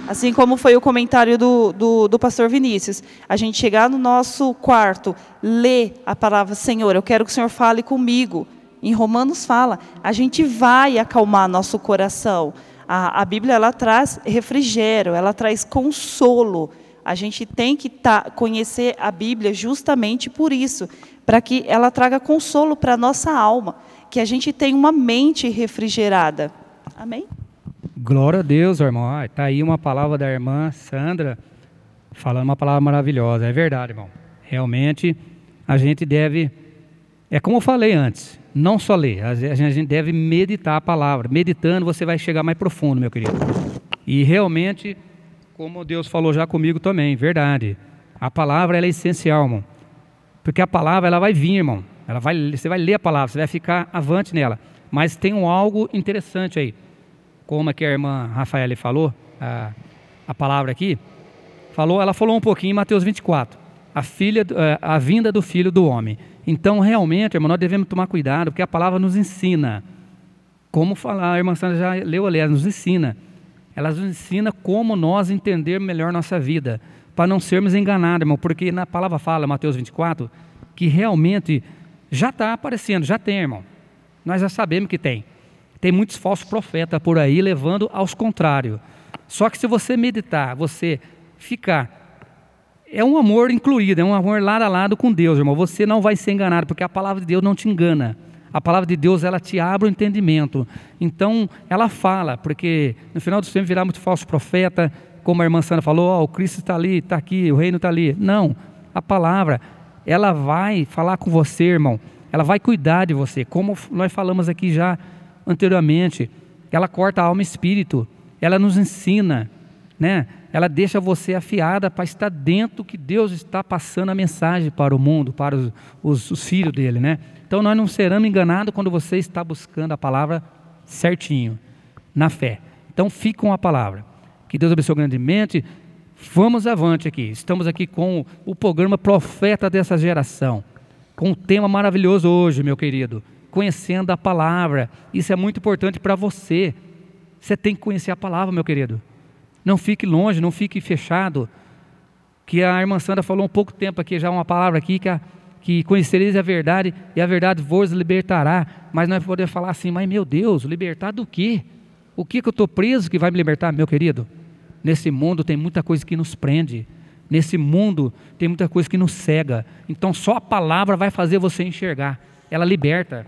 assim como foi o comentário do, do, do, pastor Vinícius, a gente chegar no nosso quarto, ler a palavra, Senhor, eu quero que o Senhor fale comigo. Em Romanos fala, a gente vai acalmar nosso coração. A, a Bíblia ela traz refrigério, ela traz consolo. A gente tem que tá, conhecer a Bíblia justamente por isso, para que ela traga consolo para a nossa alma, que a gente tenha uma mente refrigerada. Amém? Glória a Deus, irmão. Está aí uma palavra da irmã Sandra, falando uma palavra maravilhosa. É verdade, irmão. Realmente, a gente deve. É como eu falei antes, não só ler, a gente deve meditar a palavra. Meditando, você vai chegar mais profundo, meu querido. E realmente, como Deus falou já comigo também, verdade. A palavra é essencial, irmão. Porque a palavra ela vai vir, irmão. Ela vai, você vai ler a palavra, você vai ficar avante nela. Mas tem um algo interessante aí. Como é que a irmã Rafaela falou, a, a palavra aqui, falou, ela falou um pouquinho em Mateus 24. A, filha, eh, a vinda do filho do homem. Então, realmente, irmão, nós devemos tomar cuidado, porque a palavra nos ensina. Como falar, a irmã Sandra já leu ali, ela nos ensina. Ela nos ensina como nós entender melhor nossa vida, para não sermos enganados, irmão, porque na palavra fala, Mateus 24, que realmente já está aparecendo, já tem, irmão. Nós já sabemos que tem. Tem muitos falsos profetas por aí levando aos contrários. Só que se você meditar, você ficar é um amor incluído, é um amor lado a lado com Deus, irmão. Você não vai ser enganado, porque a palavra de Deus não te engana. A palavra de Deus, ela te abre o entendimento. Então, ela fala, porque no final do tempo virá muito falso profeta, como a irmã Sandra falou, oh, o Cristo está ali, está aqui, o reino está ali. Não, a palavra, ela vai falar com você, irmão. Ela vai cuidar de você, como nós falamos aqui já anteriormente. Ela corta a alma e espírito, ela nos ensina, né? ela deixa você afiada para estar dentro que Deus está passando a mensagem para o mundo, para os, os, os filhos dele, né? Então nós não seremos enganados quando você está buscando a palavra certinho, na fé. Então fique com a palavra. Que Deus abençoe grandemente. Vamos avante aqui. Estamos aqui com o programa Profeta dessa geração. Com um tema maravilhoso hoje, meu querido. Conhecendo a palavra. Isso é muito importante para você. Você tem que conhecer a palavra, meu querido. Não fique longe, não fique fechado. Que a irmã Sandra falou um pouco tempo aqui, já uma palavra aqui, que, a, que conhecereis a verdade e a verdade vos libertará. Mas nós podemos falar assim, mas meu Deus, libertar do quê? O que, que eu estou preso que vai me libertar, meu querido? Nesse mundo tem muita coisa que nos prende. Nesse mundo tem muita coisa que nos cega. Então só a palavra vai fazer você enxergar. Ela liberta.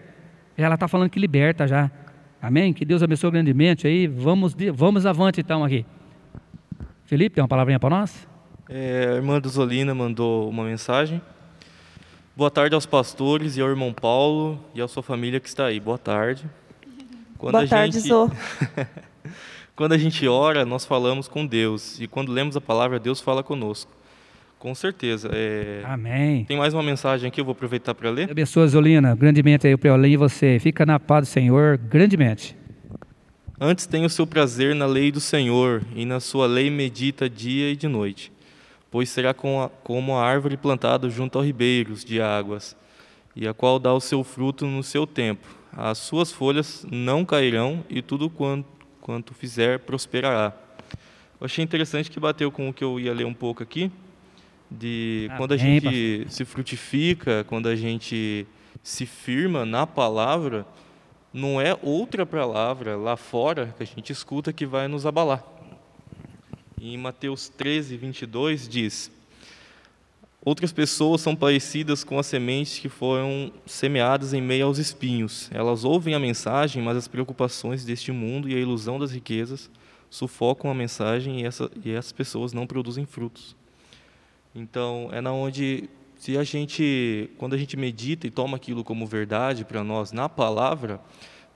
Ela está falando que liberta já. Amém? Que Deus abençoe grandemente aí. Vamos, vamos avante então aqui. Felipe, tem uma palavrinha para nós? É, a irmã Duzolina mandou uma mensagem. Boa tarde aos pastores e ao irmão Paulo e à sua família que está aí. Boa tarde. Quando Boa tarde, gente... Zô. (laughs) quando a gente ora, nós falamos com Deus. E quando lemos a palavra, Deus fala conosco. Com certeza. É... Amém. Tem mais uma mensagem aqui, eu vou aproveitar para ler. Abençoa, Zolina, grandemente aí para eu ler e você. Fica na paz do Senhor, grandemente. Antes tem o seu prazer na lei do Senhor, e na sua lei medita dia e de noite. Pois será como a árvore plantada junto aos ribeiros de águas, e a qual dá o seu fruto no seu tempo. As suas folhas não cairão, e tudo quanto, quanto fizer prosperará. Eu achei interessante que bateu com o que eu ia ler um pouco aqui, de ah, quando a gente pastor. se frutifica, quando a gente se firma na palavra, não é outra palavra lá fora que a gente escuta que vai nos abalar. Em Mateus 13, 22 diz: Outras pessoas são parecidas com as sementes que foram semeadas em meio aos espinhos. Elas ouvem a mensagem, mas as preocupações deste mundo e a ilusão das riquezas sufocam a mensagem e, essa, e essas pessoas não produzem frutos. Então, é na onde se a gente, quando a gente medita e toma aquilo como verdade para nós na palavra,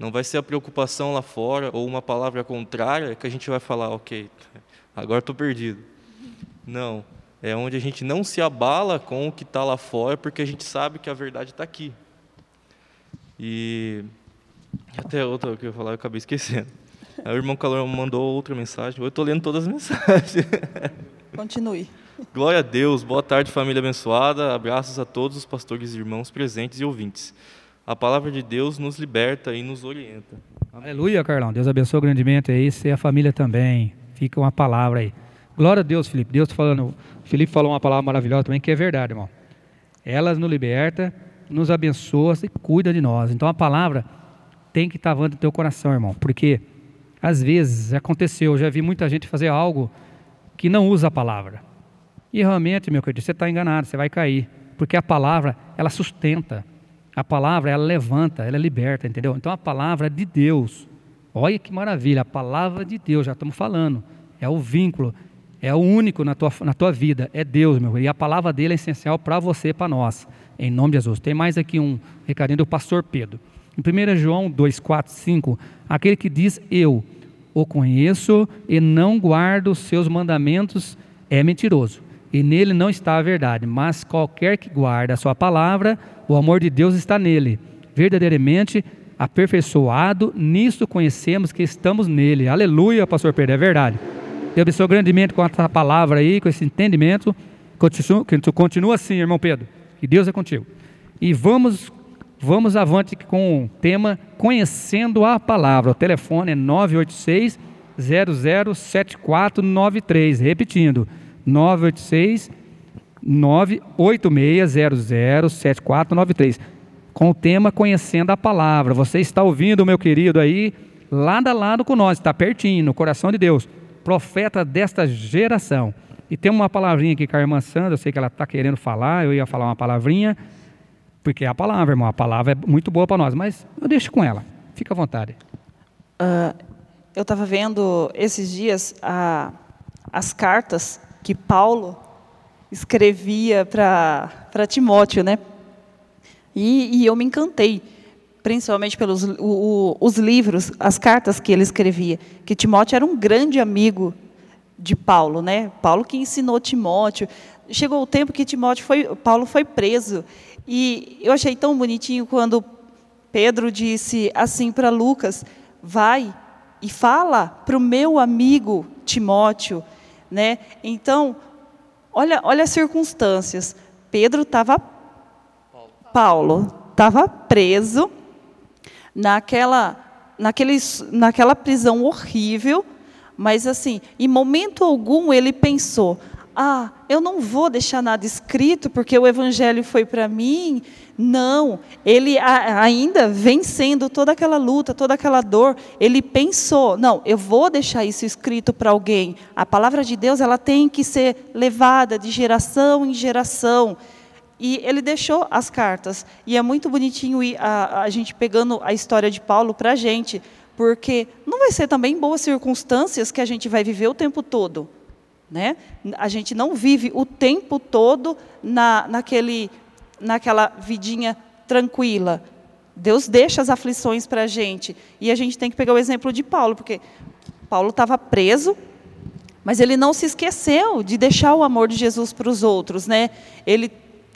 não vai ser a preocupação lá fora ou uma palavra contrária que a gente vai falar, ok, agora estou perdido. Não, é onde a gente não se abala com o que está lá fora, porque a gente sabe que a verdade está aqui. E até outra que eu ia falar, eu acabei esquecendo. (laughs) Aí o irmão Calor mandou outra mensagem. Eu estou lendo todas as (laughs) mensagens. Continue. Glória a Deus. Boa tarde, família abençoada. Abraços a todos os pastores e irmãos presentes e ouvintes. A palavra de Deus nos liberta e nos orienta. Aleluia, Carlão. Deus abençoe grandemente aí, você e a família também. Fica uma palavra aí. Glória a Deus, Felipe. Deus falando. Felipe falou uma palavra maravilhosa também, que é verdade, irmão. Elas nos liberta, nos abençoa e cuida de nós. Então a palavra tem que estar no teu coração, irmão. Porque às vezes aconteceu, eu já vi muita gente fazer algo que não usa a palavra. E realmente, meu querido, você está enganado, você vai cair. Porque a palavra, ela sustenta. A palavra, ela levanta, ela liberta, entendeu? Então a palavra é de Deus. Olha que maravilha, a palavra de Deus, já estamos falando. É o vínculo, é o único na tua, na tua vida, é Deus, meu. E a palavra dele é essencial para você e para nós. Em nome de Jesus. Tem mais aqui um recadinho do pastor Pedro. Em 1 João 2, 4, 5, aquele que diz eu o conheço e não guardo os seus mandamentos é mentiroso e nele não está a verdade, mas qualquer que guarda a sua palavra, o amor de Deus está nele. Verdadeiramente aperfeiçoado, nisto conhecemos que estamos nele. Aleluia, pastor Pedro, é verdade. Deus abençoe grandemente com essa palavra aí, com esse entendimento. Continua, continua assim, irmão Pedro. E Deus é contigo. E vamos vamos avante com o tema Conhecendo a Palavra. O telefone é 986 007493. Repetindo, 986 986007493 com o tema Conhecendo a Palavra. Você está ouvindo, meu querido, aí, lado a lado com nós, está pertinho, no coração de Deus, profeta desta geração. E tem uma palavrinha aqui com a irmã Sandra, eu sei que ela está querendo falar, eu ia falar uma palavrinha, porque é a palavra, irmão, a palavra é muito boa para nós, mas eu deixo com ela, fica à vontade. Uh, eu estava vendo esses dias a, as cartas que Paulo escrevia para Timóteo, né? E, e, eu me encantei, principalmente pelos o, o, os livros, as cartas que ele escrevia, que Timóteo era um grande amigo de Paulo, né? Paulo que ensinou Timóteo. Chegou o tempo que Timóteo foi, Paulo foi preso e eu achei tão bonitinho quando Pedro disse assim para Lucas: vai e fala para o meu amigo Timóteo né? Então, olha, olha as circunstâncias. Pedro estava Paulo estava preso naquela naquele, naquela prisão horrível, mas assim, em momento algum ele pensou: ah, eu não vou deixar nada escrito porque o evangelho foi para mim. Não, ele ainda vencendo toda aquela luta, toda aquela dor, ele pensou: não, eu vou deixar isso escrito para alguém. A palavra de Deus ela tem que ser levada de geração em geração. E ele deixou as cartas. E é muito bonitinho a, a gente pegando a história de Paulo para a gente, porque não vai ser também boas circunstâncias que a gente vai viver o tempo todo. Né? A gente não vive o tempo todo na, naquele, naquela vidinha tranquila. Deus deixa as aflições para a gente. E a gente tem que pegar o exemplo de Paulo, porque Paulo estava preso, mas ele não se esqueceu de deixar o amor de Jesus para os outros. Né? Ele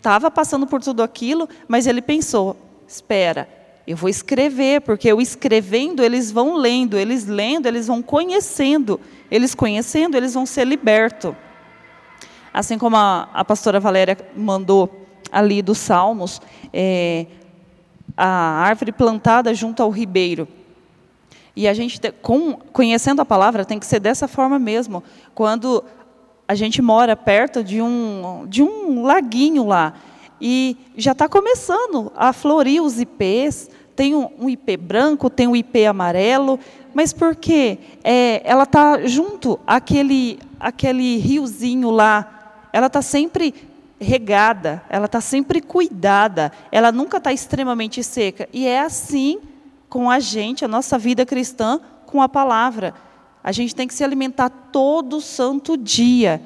estava passando por tudo aquilo, mas ele pensou: espera, eu vou escrever, porque eu escrevendo, eles vão lendo, eles lendo, eles vão conhecendo, eles conhecendo, eles vão ser libertos. Assim como a, a pastora Valéria mandou ali dos Salmos, é, a árvore plantada junto ao ribeiro. E a gente, com, conhecendo a palavra, tem que ser dessa forma mesmo. Quando a gente mora perto de um, de um laguinho lá, e já está começando a florir os ipês. Tem um, um, ipê branco, tem um ipê amarelo, mas por quê? É, ela está junto àquele, aquele riozinho lá. Ela está sempre regada, ela está sempre cuidada, ela nunca está extremamente seca. E é assim com a gente, a nossa vida cristã, com a palavra. A gente tem que se alimentar todo santo dia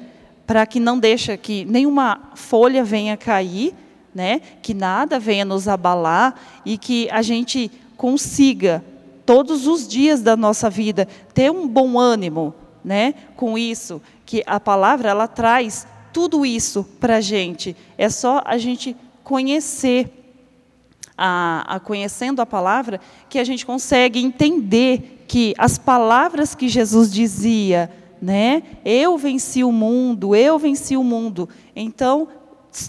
para que não deixe que nenhuma folha venha cair, né? Que nada venha nos abalar e que a gente consiga todos os dias da nossa vida ter um bom ânimo, né? Com isso, que a palavra ela traz tudo isso para a gente. É só a gente conhecer a, a conhecendo a palavra, que a gente consegue entender que as palavras que Jesus dizia, né? Eu venci o mundo, eu venci o mundo. Então,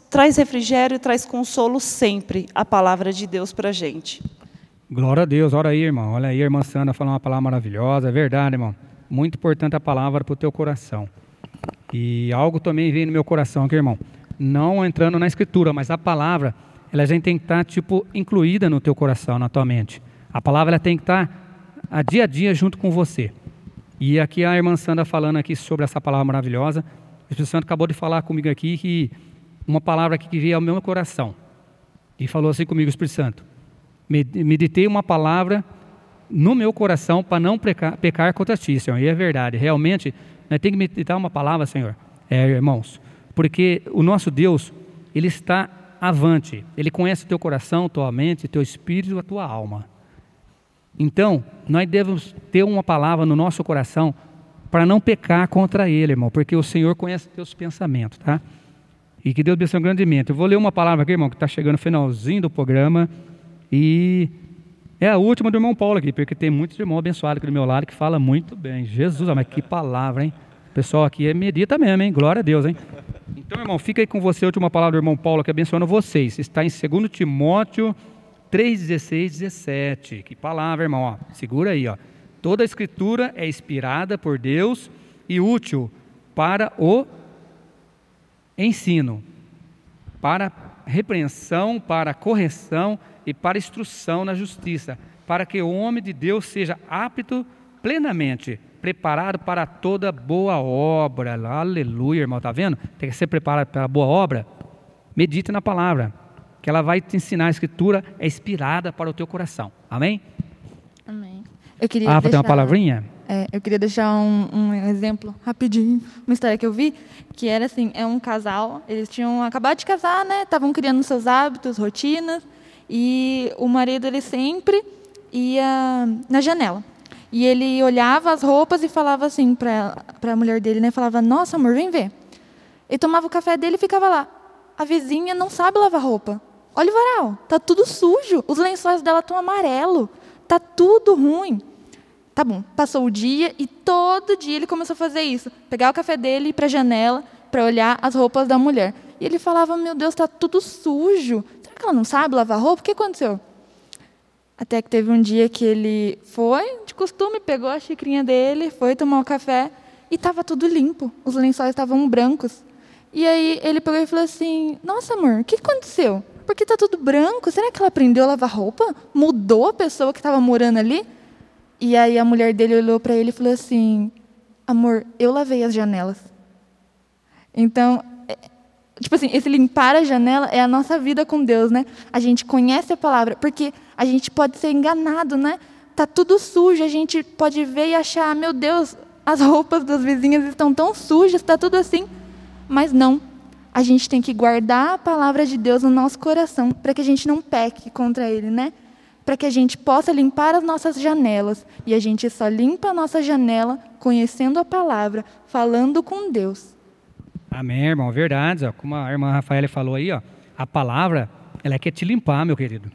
traz refrigério traz consolo sempre a palavra de Deus para a gente. Glória a Deus, olha aí, irmão. Olha aí, irmã Sandra falando uma palavra maravilhosa, é verdade, irmão. Muito importante a palavra para o teu coração. E algo também veio no meu coração aqui, irmão. Não entrando na escritura, mas a palavra, ela já tem que estar, tipo, incluída no teu coração, na tua mente. A palavra ela tem que estar a dia a dia junto com você. E aqui a irmã Sandra falando aqui sobre essa palavra maravilhosa. O Espírito Santo acabou de falar comigo aqui que uma palavra que veio ao meu coração. E falou assim comigo, Espírito Santo. Meditei uma palavra no meu coração para não pecar, pecar contra ti, Senhor. E é verdade. Realmente, nós temos que meditar uma palavra, Senhor. É, irmãos. Porque o nosso Deus, Ele está avante. Ele conhece o teu coração, tua mente, teu espírito, a tua alma. Então, nós devemos ter uma palavra no nosso coração para não pecar contra Ele, irmão, porque o Senhor conhece teus pensamentos, tá? E que Deus abençoe grandemente. Eu vou ler uma palavra aqui, irmão, que está chegando no finalzinho do programa. E é a última do irmão Paulo aqui, porque tem muitos irmãos abençoados aqui do meu lado que fala muito bem. Jesus, mas que palavra, hein? O pessoal aqui é medita mesmo, hein? Glória a Deus, hein? Então, irmão, fica aí com você a última palavra do irmão Paulo que abençoando vocês. Está em 2 Timóteo 3, 16, 17. Que palavra, irmão. Ó, segura aí. Ó. Toda a escritura é inspirada por Deus e útil para o ensino, para repreensão, para correção e para instrução na justiça, para que o homem de Deus seja apto plenamente, preparado para toda boa obra. Aleluia, irmão, tá vendo? Tem que ser preparado para a boa obra. Medite na palavra que ela vai te ensinar. A escritura é inspirada para o teu coração. Amém? Amém. Eu queria ah, deixar, tem uma palavrinha? É, eu queria deixar um, um, exemplo rapidinho, uma história que eu vi, que era assim, é um casal, eles tinham acabado de casar, né? Estavam criando seus hábitos, rotinas, e o marido ele sempre ia na janela. E ele olhava as roupas e falava assim para a mulher dele, né? Falava: "Nossa, amor, vem ver". Ele tomava o café dele e ficava lá. A vizinha não sabe lavar roupa. Olha o varal, tá tudo sujo. Os lençóis dela estão amarelo. Tá tudo ruim. Tá bom, passou o dia e todo dia ele começou a fazer isso. Pegar o café dele para a janela para olhar as roupas da mulher. E ele falava: Meu Deus, está tudo sujo. Será que ela não sabe lavar roupa? O que aconteceu? Até que teve um dia que ele foi, de costume, pegou a xicrinha dele, foi tomar o café e estava tudo limpo. Os lençóis estavam brancos. E aí ele pegou e falou assim: Nossa, amor, o que aconteceu? Porque está tudo branco. Será que ela aprendeu a lavar roupa? Mudou a pessoa que estava morando ali? E aí a mulher dele olhou para ele e falou assim: Amor, eu lavei as janelas. Então, é, tipo assim, esse limpar a janela é a nossa vida com Deus, né? A gente conhece a palavra, porque a gente pode ser enganado, né? Tá tudo sujo, a gente pode ver e achar, meu Deus, as roupas das vizinhas estão tão sujas, está tudo assim. Mas não, a gente tem que guardar a palavra de Deus no nosso coração para que a gente não peque contra ele, né? Para que a gente possa limpar as nossas janelas. E a gente só limpa a nossa janela conhecendo a palavra, falando com Deus. Amém, irmão, verdade. Ó. Como a irmã Rafaela falou aí, ó, a palavra, ela quer te limpar, meu querido.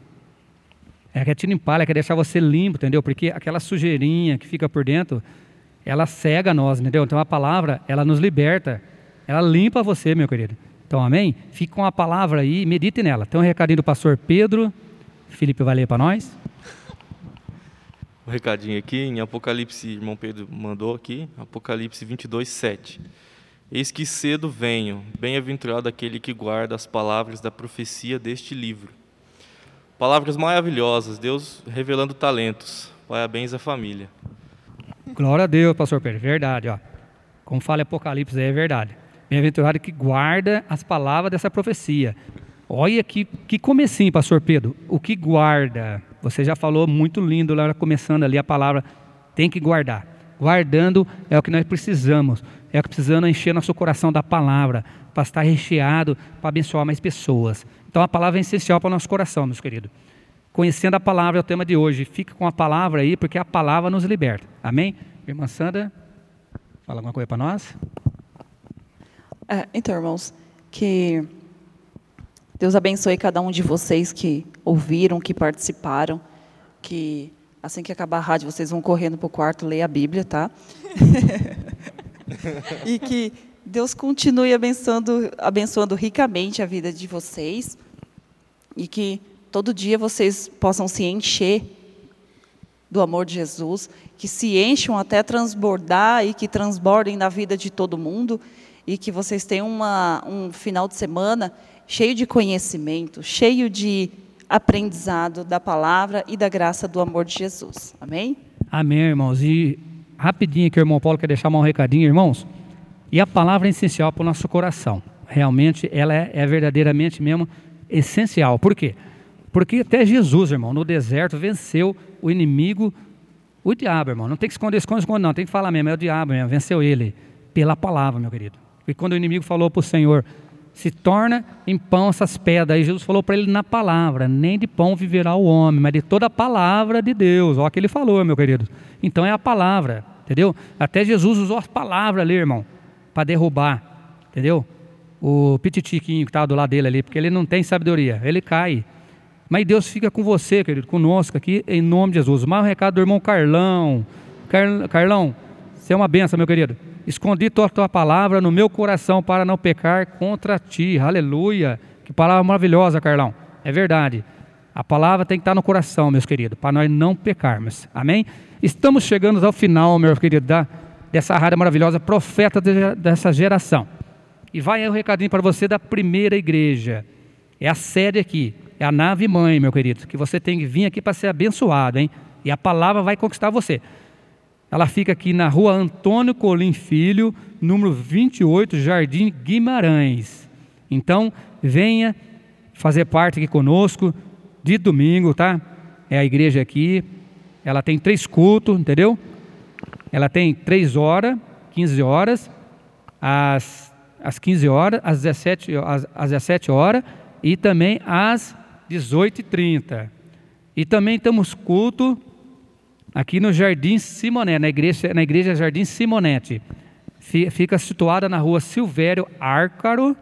Ela quer te limpar, ela quer deixar você limpo, entendeu? Porque aquela sujeirinha que fica por dentro, ela cega nós, entendeu? Então a palavra, ela nos liberta, ela limpa você, meu querido. Então, amém? Fique com a palavra aí, medite nela. Tem um recadinho do pastor Pedro. Felipe vai ler para nós. O um recadinho aqui em Apocalipse, irmão Pedro mandou aqui, Apocalipse 22, 7. Eis que cedo venho, bem-aventurado aquele que guarda as palavras da profecia deste livro. Palavras maravilhosas, Deus revelando talentos. Parabéns à família. Glória a Deus, pastor Pedro, verdade, ó. Como fala Apocalipse, é verdade. Bem-aventurado que guarda as palavras dessa profecia. Olha que, que comecinho, pastor Pedro. O que guarda? Você já falou muito lindo lá, começando ali a palavra. Tem que guardar. Guardando é o que nós precisamos. É o que precisamos encher nosso coração da palavra, para estar recheado, para abençoar mais pessoas. Então a palavra é essencial para o nosso coração, meus queridos. Conhecendo a palavra é o tema de hoje. Fica com a palavra aí, porque a palavra nos liberta. Amém? Irmã Sandra, fala alguma coisa para nós? É, então, irmãos, que Deus abençoe cada um de vocês que ouviram, que participaram, que assim que acabar a rádio vocês vão correndo para o quarto ler a Bíblia, tá? (laughs) e que Deus continue abençoando, abençoando ricamente a vida de vocês e que todo dia vocês possam se encher do amor de Jesus, que se encham até transbordar e que transbordem na vida de todo mundo e que vocês tenham uma, um final de semana cheio de conhecimento, cheio de aprendizado da palavra e da graça do amor de Jesus. Amém? Amém, irmãos. E rapidinho que o irmão Paulo quer deixar um recadinho, irmãos. E a palavra é essencial para o nosso coração. Realmente, ela é, é verdadeiramente mesmo essencial. Por quê? Porque até Jesus, irmão, no deserto venceu o inimigo, o diabo, irmão. Não tem que esconder, esconde, esconde, não. Tem que falar mesmo, é o diabo mesmo. Venceu ele pela palavra, meu querido. E quando o inimigo falou para o Senhor, se torna em pão essas pedras. Aí Jesus falou para ele na palavra: nem de pão viverá o homem, mas de toda a palavra de Deus. Olha o que ele falou, meu querido. Então é a palavra, entendeu? Até Jesus usou as palavras ali, irmão, para derrubar, entendeu? O pititiquinho que estava do lado dele ali, porque ele não tem sabedoria, ele cai. Mas Deus fica com você, querido, conosco aqui, em nome de Jesus. Mais um recado do irmão Carlão. Carlão, você é uma benção, meu querido. Escondi tua, tua palavra no meu coração para não pecar contra ti. Aleluia. Que palavra maravilhosa, Carlão. É verdade. A palavra tem que estar no coração, meus queridos, para nós não pecarmos. Amém? Estamos chegando ao final, meu querido, da, dessa rádio maravilhosa, profeta de, dessa geração. E vai aí um recadinho para você da primeira igreja. É a sede aqui, é a nave mãe, meu querido, que você tem que vir aqui para ser abençoado, hein? E a palavra vai conquistar você. Ela fica aqui na rua Antônio Colim Filho, número 28, Jardim Guimarães. Então, venha fazer parte aqui conosco de domingo, tá? É a igreja aqui. Ela tem três cultos, entendeu? Ela tem três horas, 15 horas, às, às 15 horas, às 17, às, às 17 horas e também às 18h30. E também temos culto aqui no Jardim Simonetti, na igreja, na igreja Jardim Simonete. Fica situada na rua Silvério Árcaro,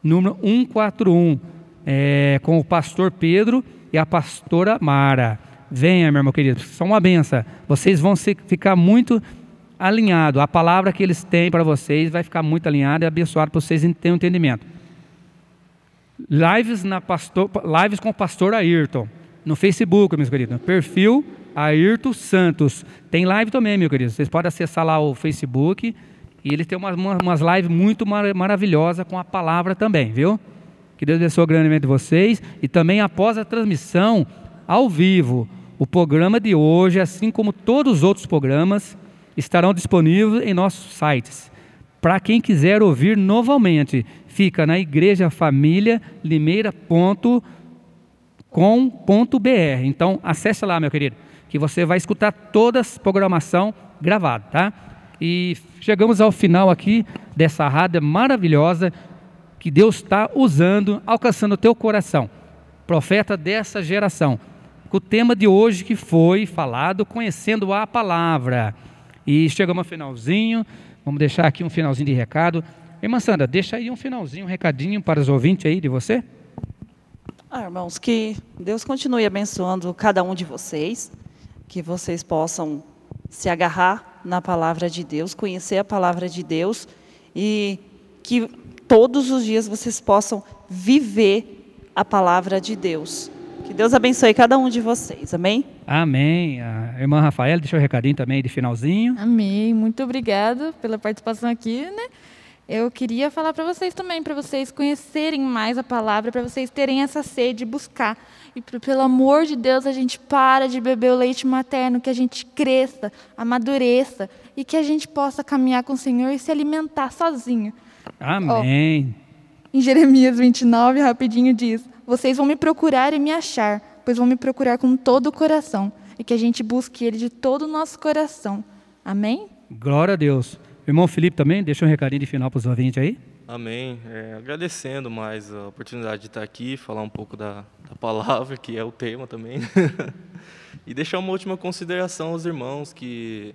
número 141, é, com o pastor Pedro e a pastora Mara. Venha, meu irmão querido, são uma benção. Vocês vão se, ficar muito alinhados. A palavra que eles têm para vocês vai ficar muito alinhada e abençoada para vocês terem um entendimento. Lives, na pastor, lives com o pastor Ayrton no Facebook, meus queridos. Perfil Ayrton Santos. Tem live também, meu querido. Vocês podem acessar lá o Facebook. E ele tem umas, umas lives muito mar maravilhosas com a palavra também, viu? Que Deus abençoe grandemente vocês. E também após a transmissão, ao vivo, o programa de hoje, assim como todos os outros programas, estarão disponíveis em nossos sites. Para quem quiser ouvir novamente, fica na Igreja Família Limeira.com.br. Então, acesse lá, meu querido que você vai escutar toda a programação gravada, tá? E chegamos ao final aqui dessa rádio maravilhosa que Deus está usando, alcançando o teu coração. Profeta dessa geração. Com o tema de hoje que foi falado, conhecendo a palavra. E chegamos ao finalzinho. Vamos deixar aqui um finalzinho de recado. Irmã Sandra, deixa aí um finalzinho, um recadinho para os ouvintes aí de você. Ah, irmãos, que Deus continue abençoando cada um de vocês que vocês possam se agarrar na palavra de Deus, conhecer a palavra de Deus e que todos os dias vocês possam viver a palavra de Deus. Que Deus abençoe cada um de vocês. Amém? Amém. A irmã Rafaela deixou um recadinho também de finalzinho. Amém. Muito obrigada pela participação aqui, né? Eu queria falar para vocês também, para vocês conhecerem mais a palavra, para vocês terem essa sede de buscar e pelo amor de Deus, a gente para de beber o leite materno, que a gente cresça, amadureça e que a gente possa caminhar com o Senhor e se alimentar sozinho. Amém. em Jeremias 29, rapidinho diz: Vocês vão me procurar e me achar, pois vão me procurar com todo o coração, e que a gente busque Ele de todo o nosso coração. Amém? Glória a Deus. irmão Felipe também, deixa um recadinho de final para os ouvintes aí. Amém. É, agradecendo mais a oportunidade de estar aqui, falar um pouco da, da palavra, que é o tema também. (laughs) e deixar uma última consideração aos irmãos, que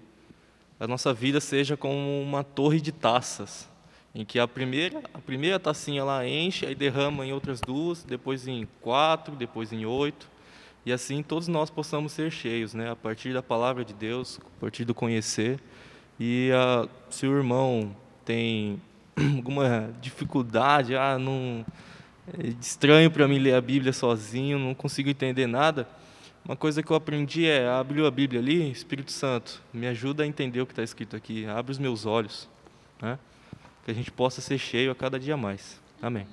a nossa vida seja como uma torre de taças, em que a primeira, a primeira tacinha lá enche, aí derrama em outras duas, depois em quatro, depois em oito, e assim todos nós possamos ser cheios, né? A partir da palavra de Deus, a partir do conhecer. E uh, se o irmão tem (clears throat) alguma dificuldade, ah, não é estranho para mim ler a Bíblia sozinho, não consigo entender nada. Uma coisa que eu aprendi é, abriu a Bíblia ali, Espírito Santo, me ajuda a entender o que está escrito aqui, abre os meus olhos, né? que a gente possa ser cheio a cada dia mais. Amém.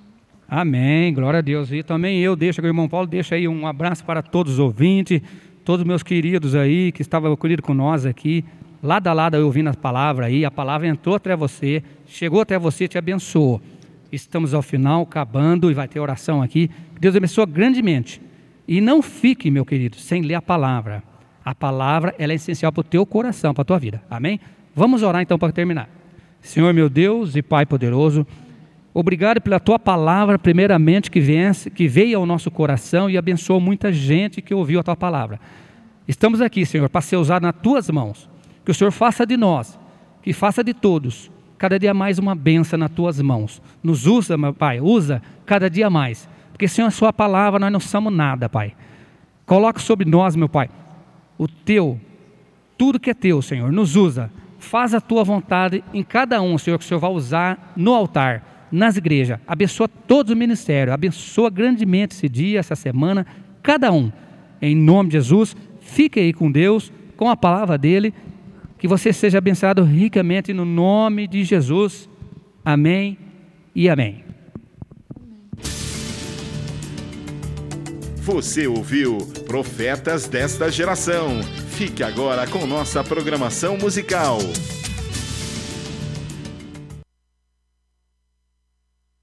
Amém, glória a Deus. E também eu deixo, o irmão Paulo, deixa aí um abraço para todos os ouvintes, todos os meus queridos aí que estavam acolhidos com nós aqui, lado a lado ouvindo a palavra aí, a palavra entrou até você, chegou até você, te abençoou. Estamos ao final, acabando, e vai ter oração aqui. Deus abençoe grandemente. E não fique, meu querido, sem ler a palavra. A palavra ela é essencial para o teu coração, para a tua vida. Amém? Vamos orar então para terminar. Senhor meu Deus e Pai poderoso, obrigado pela tua palavra, primeiramente, que, vence, que veio ao nosso coração e abençoou muita gente que ouviu a tua palavra. Estamos aqui, Senhor, para ser usado nas tuas mãos. Que o Senhor faça de nós, que faça de todos, cada dia mais uma benção nas tuas mãos. Nos usa, meu Pai, usa cada dia mais. Porque sem a sua palavra nós não somos nada, Pai. Coloca sobre nós, meu Pai, o teu, tudo que é teu, Senhor. Nos usa faz a tua vontade em cada um, Senhor, que o Senhor vai usar no altar, nas igrejas. Abençoa todo o ministério, abençoa grandemente esse dia, essa semana, cada um. Em nome de Jesus, fique aí com Deus, com a palavra dele, que você seja abençoado ricamente no nome de Jesus. Amém e amém. Você ouviu Profetas desta Geração. Fique agora com nossa programação musical.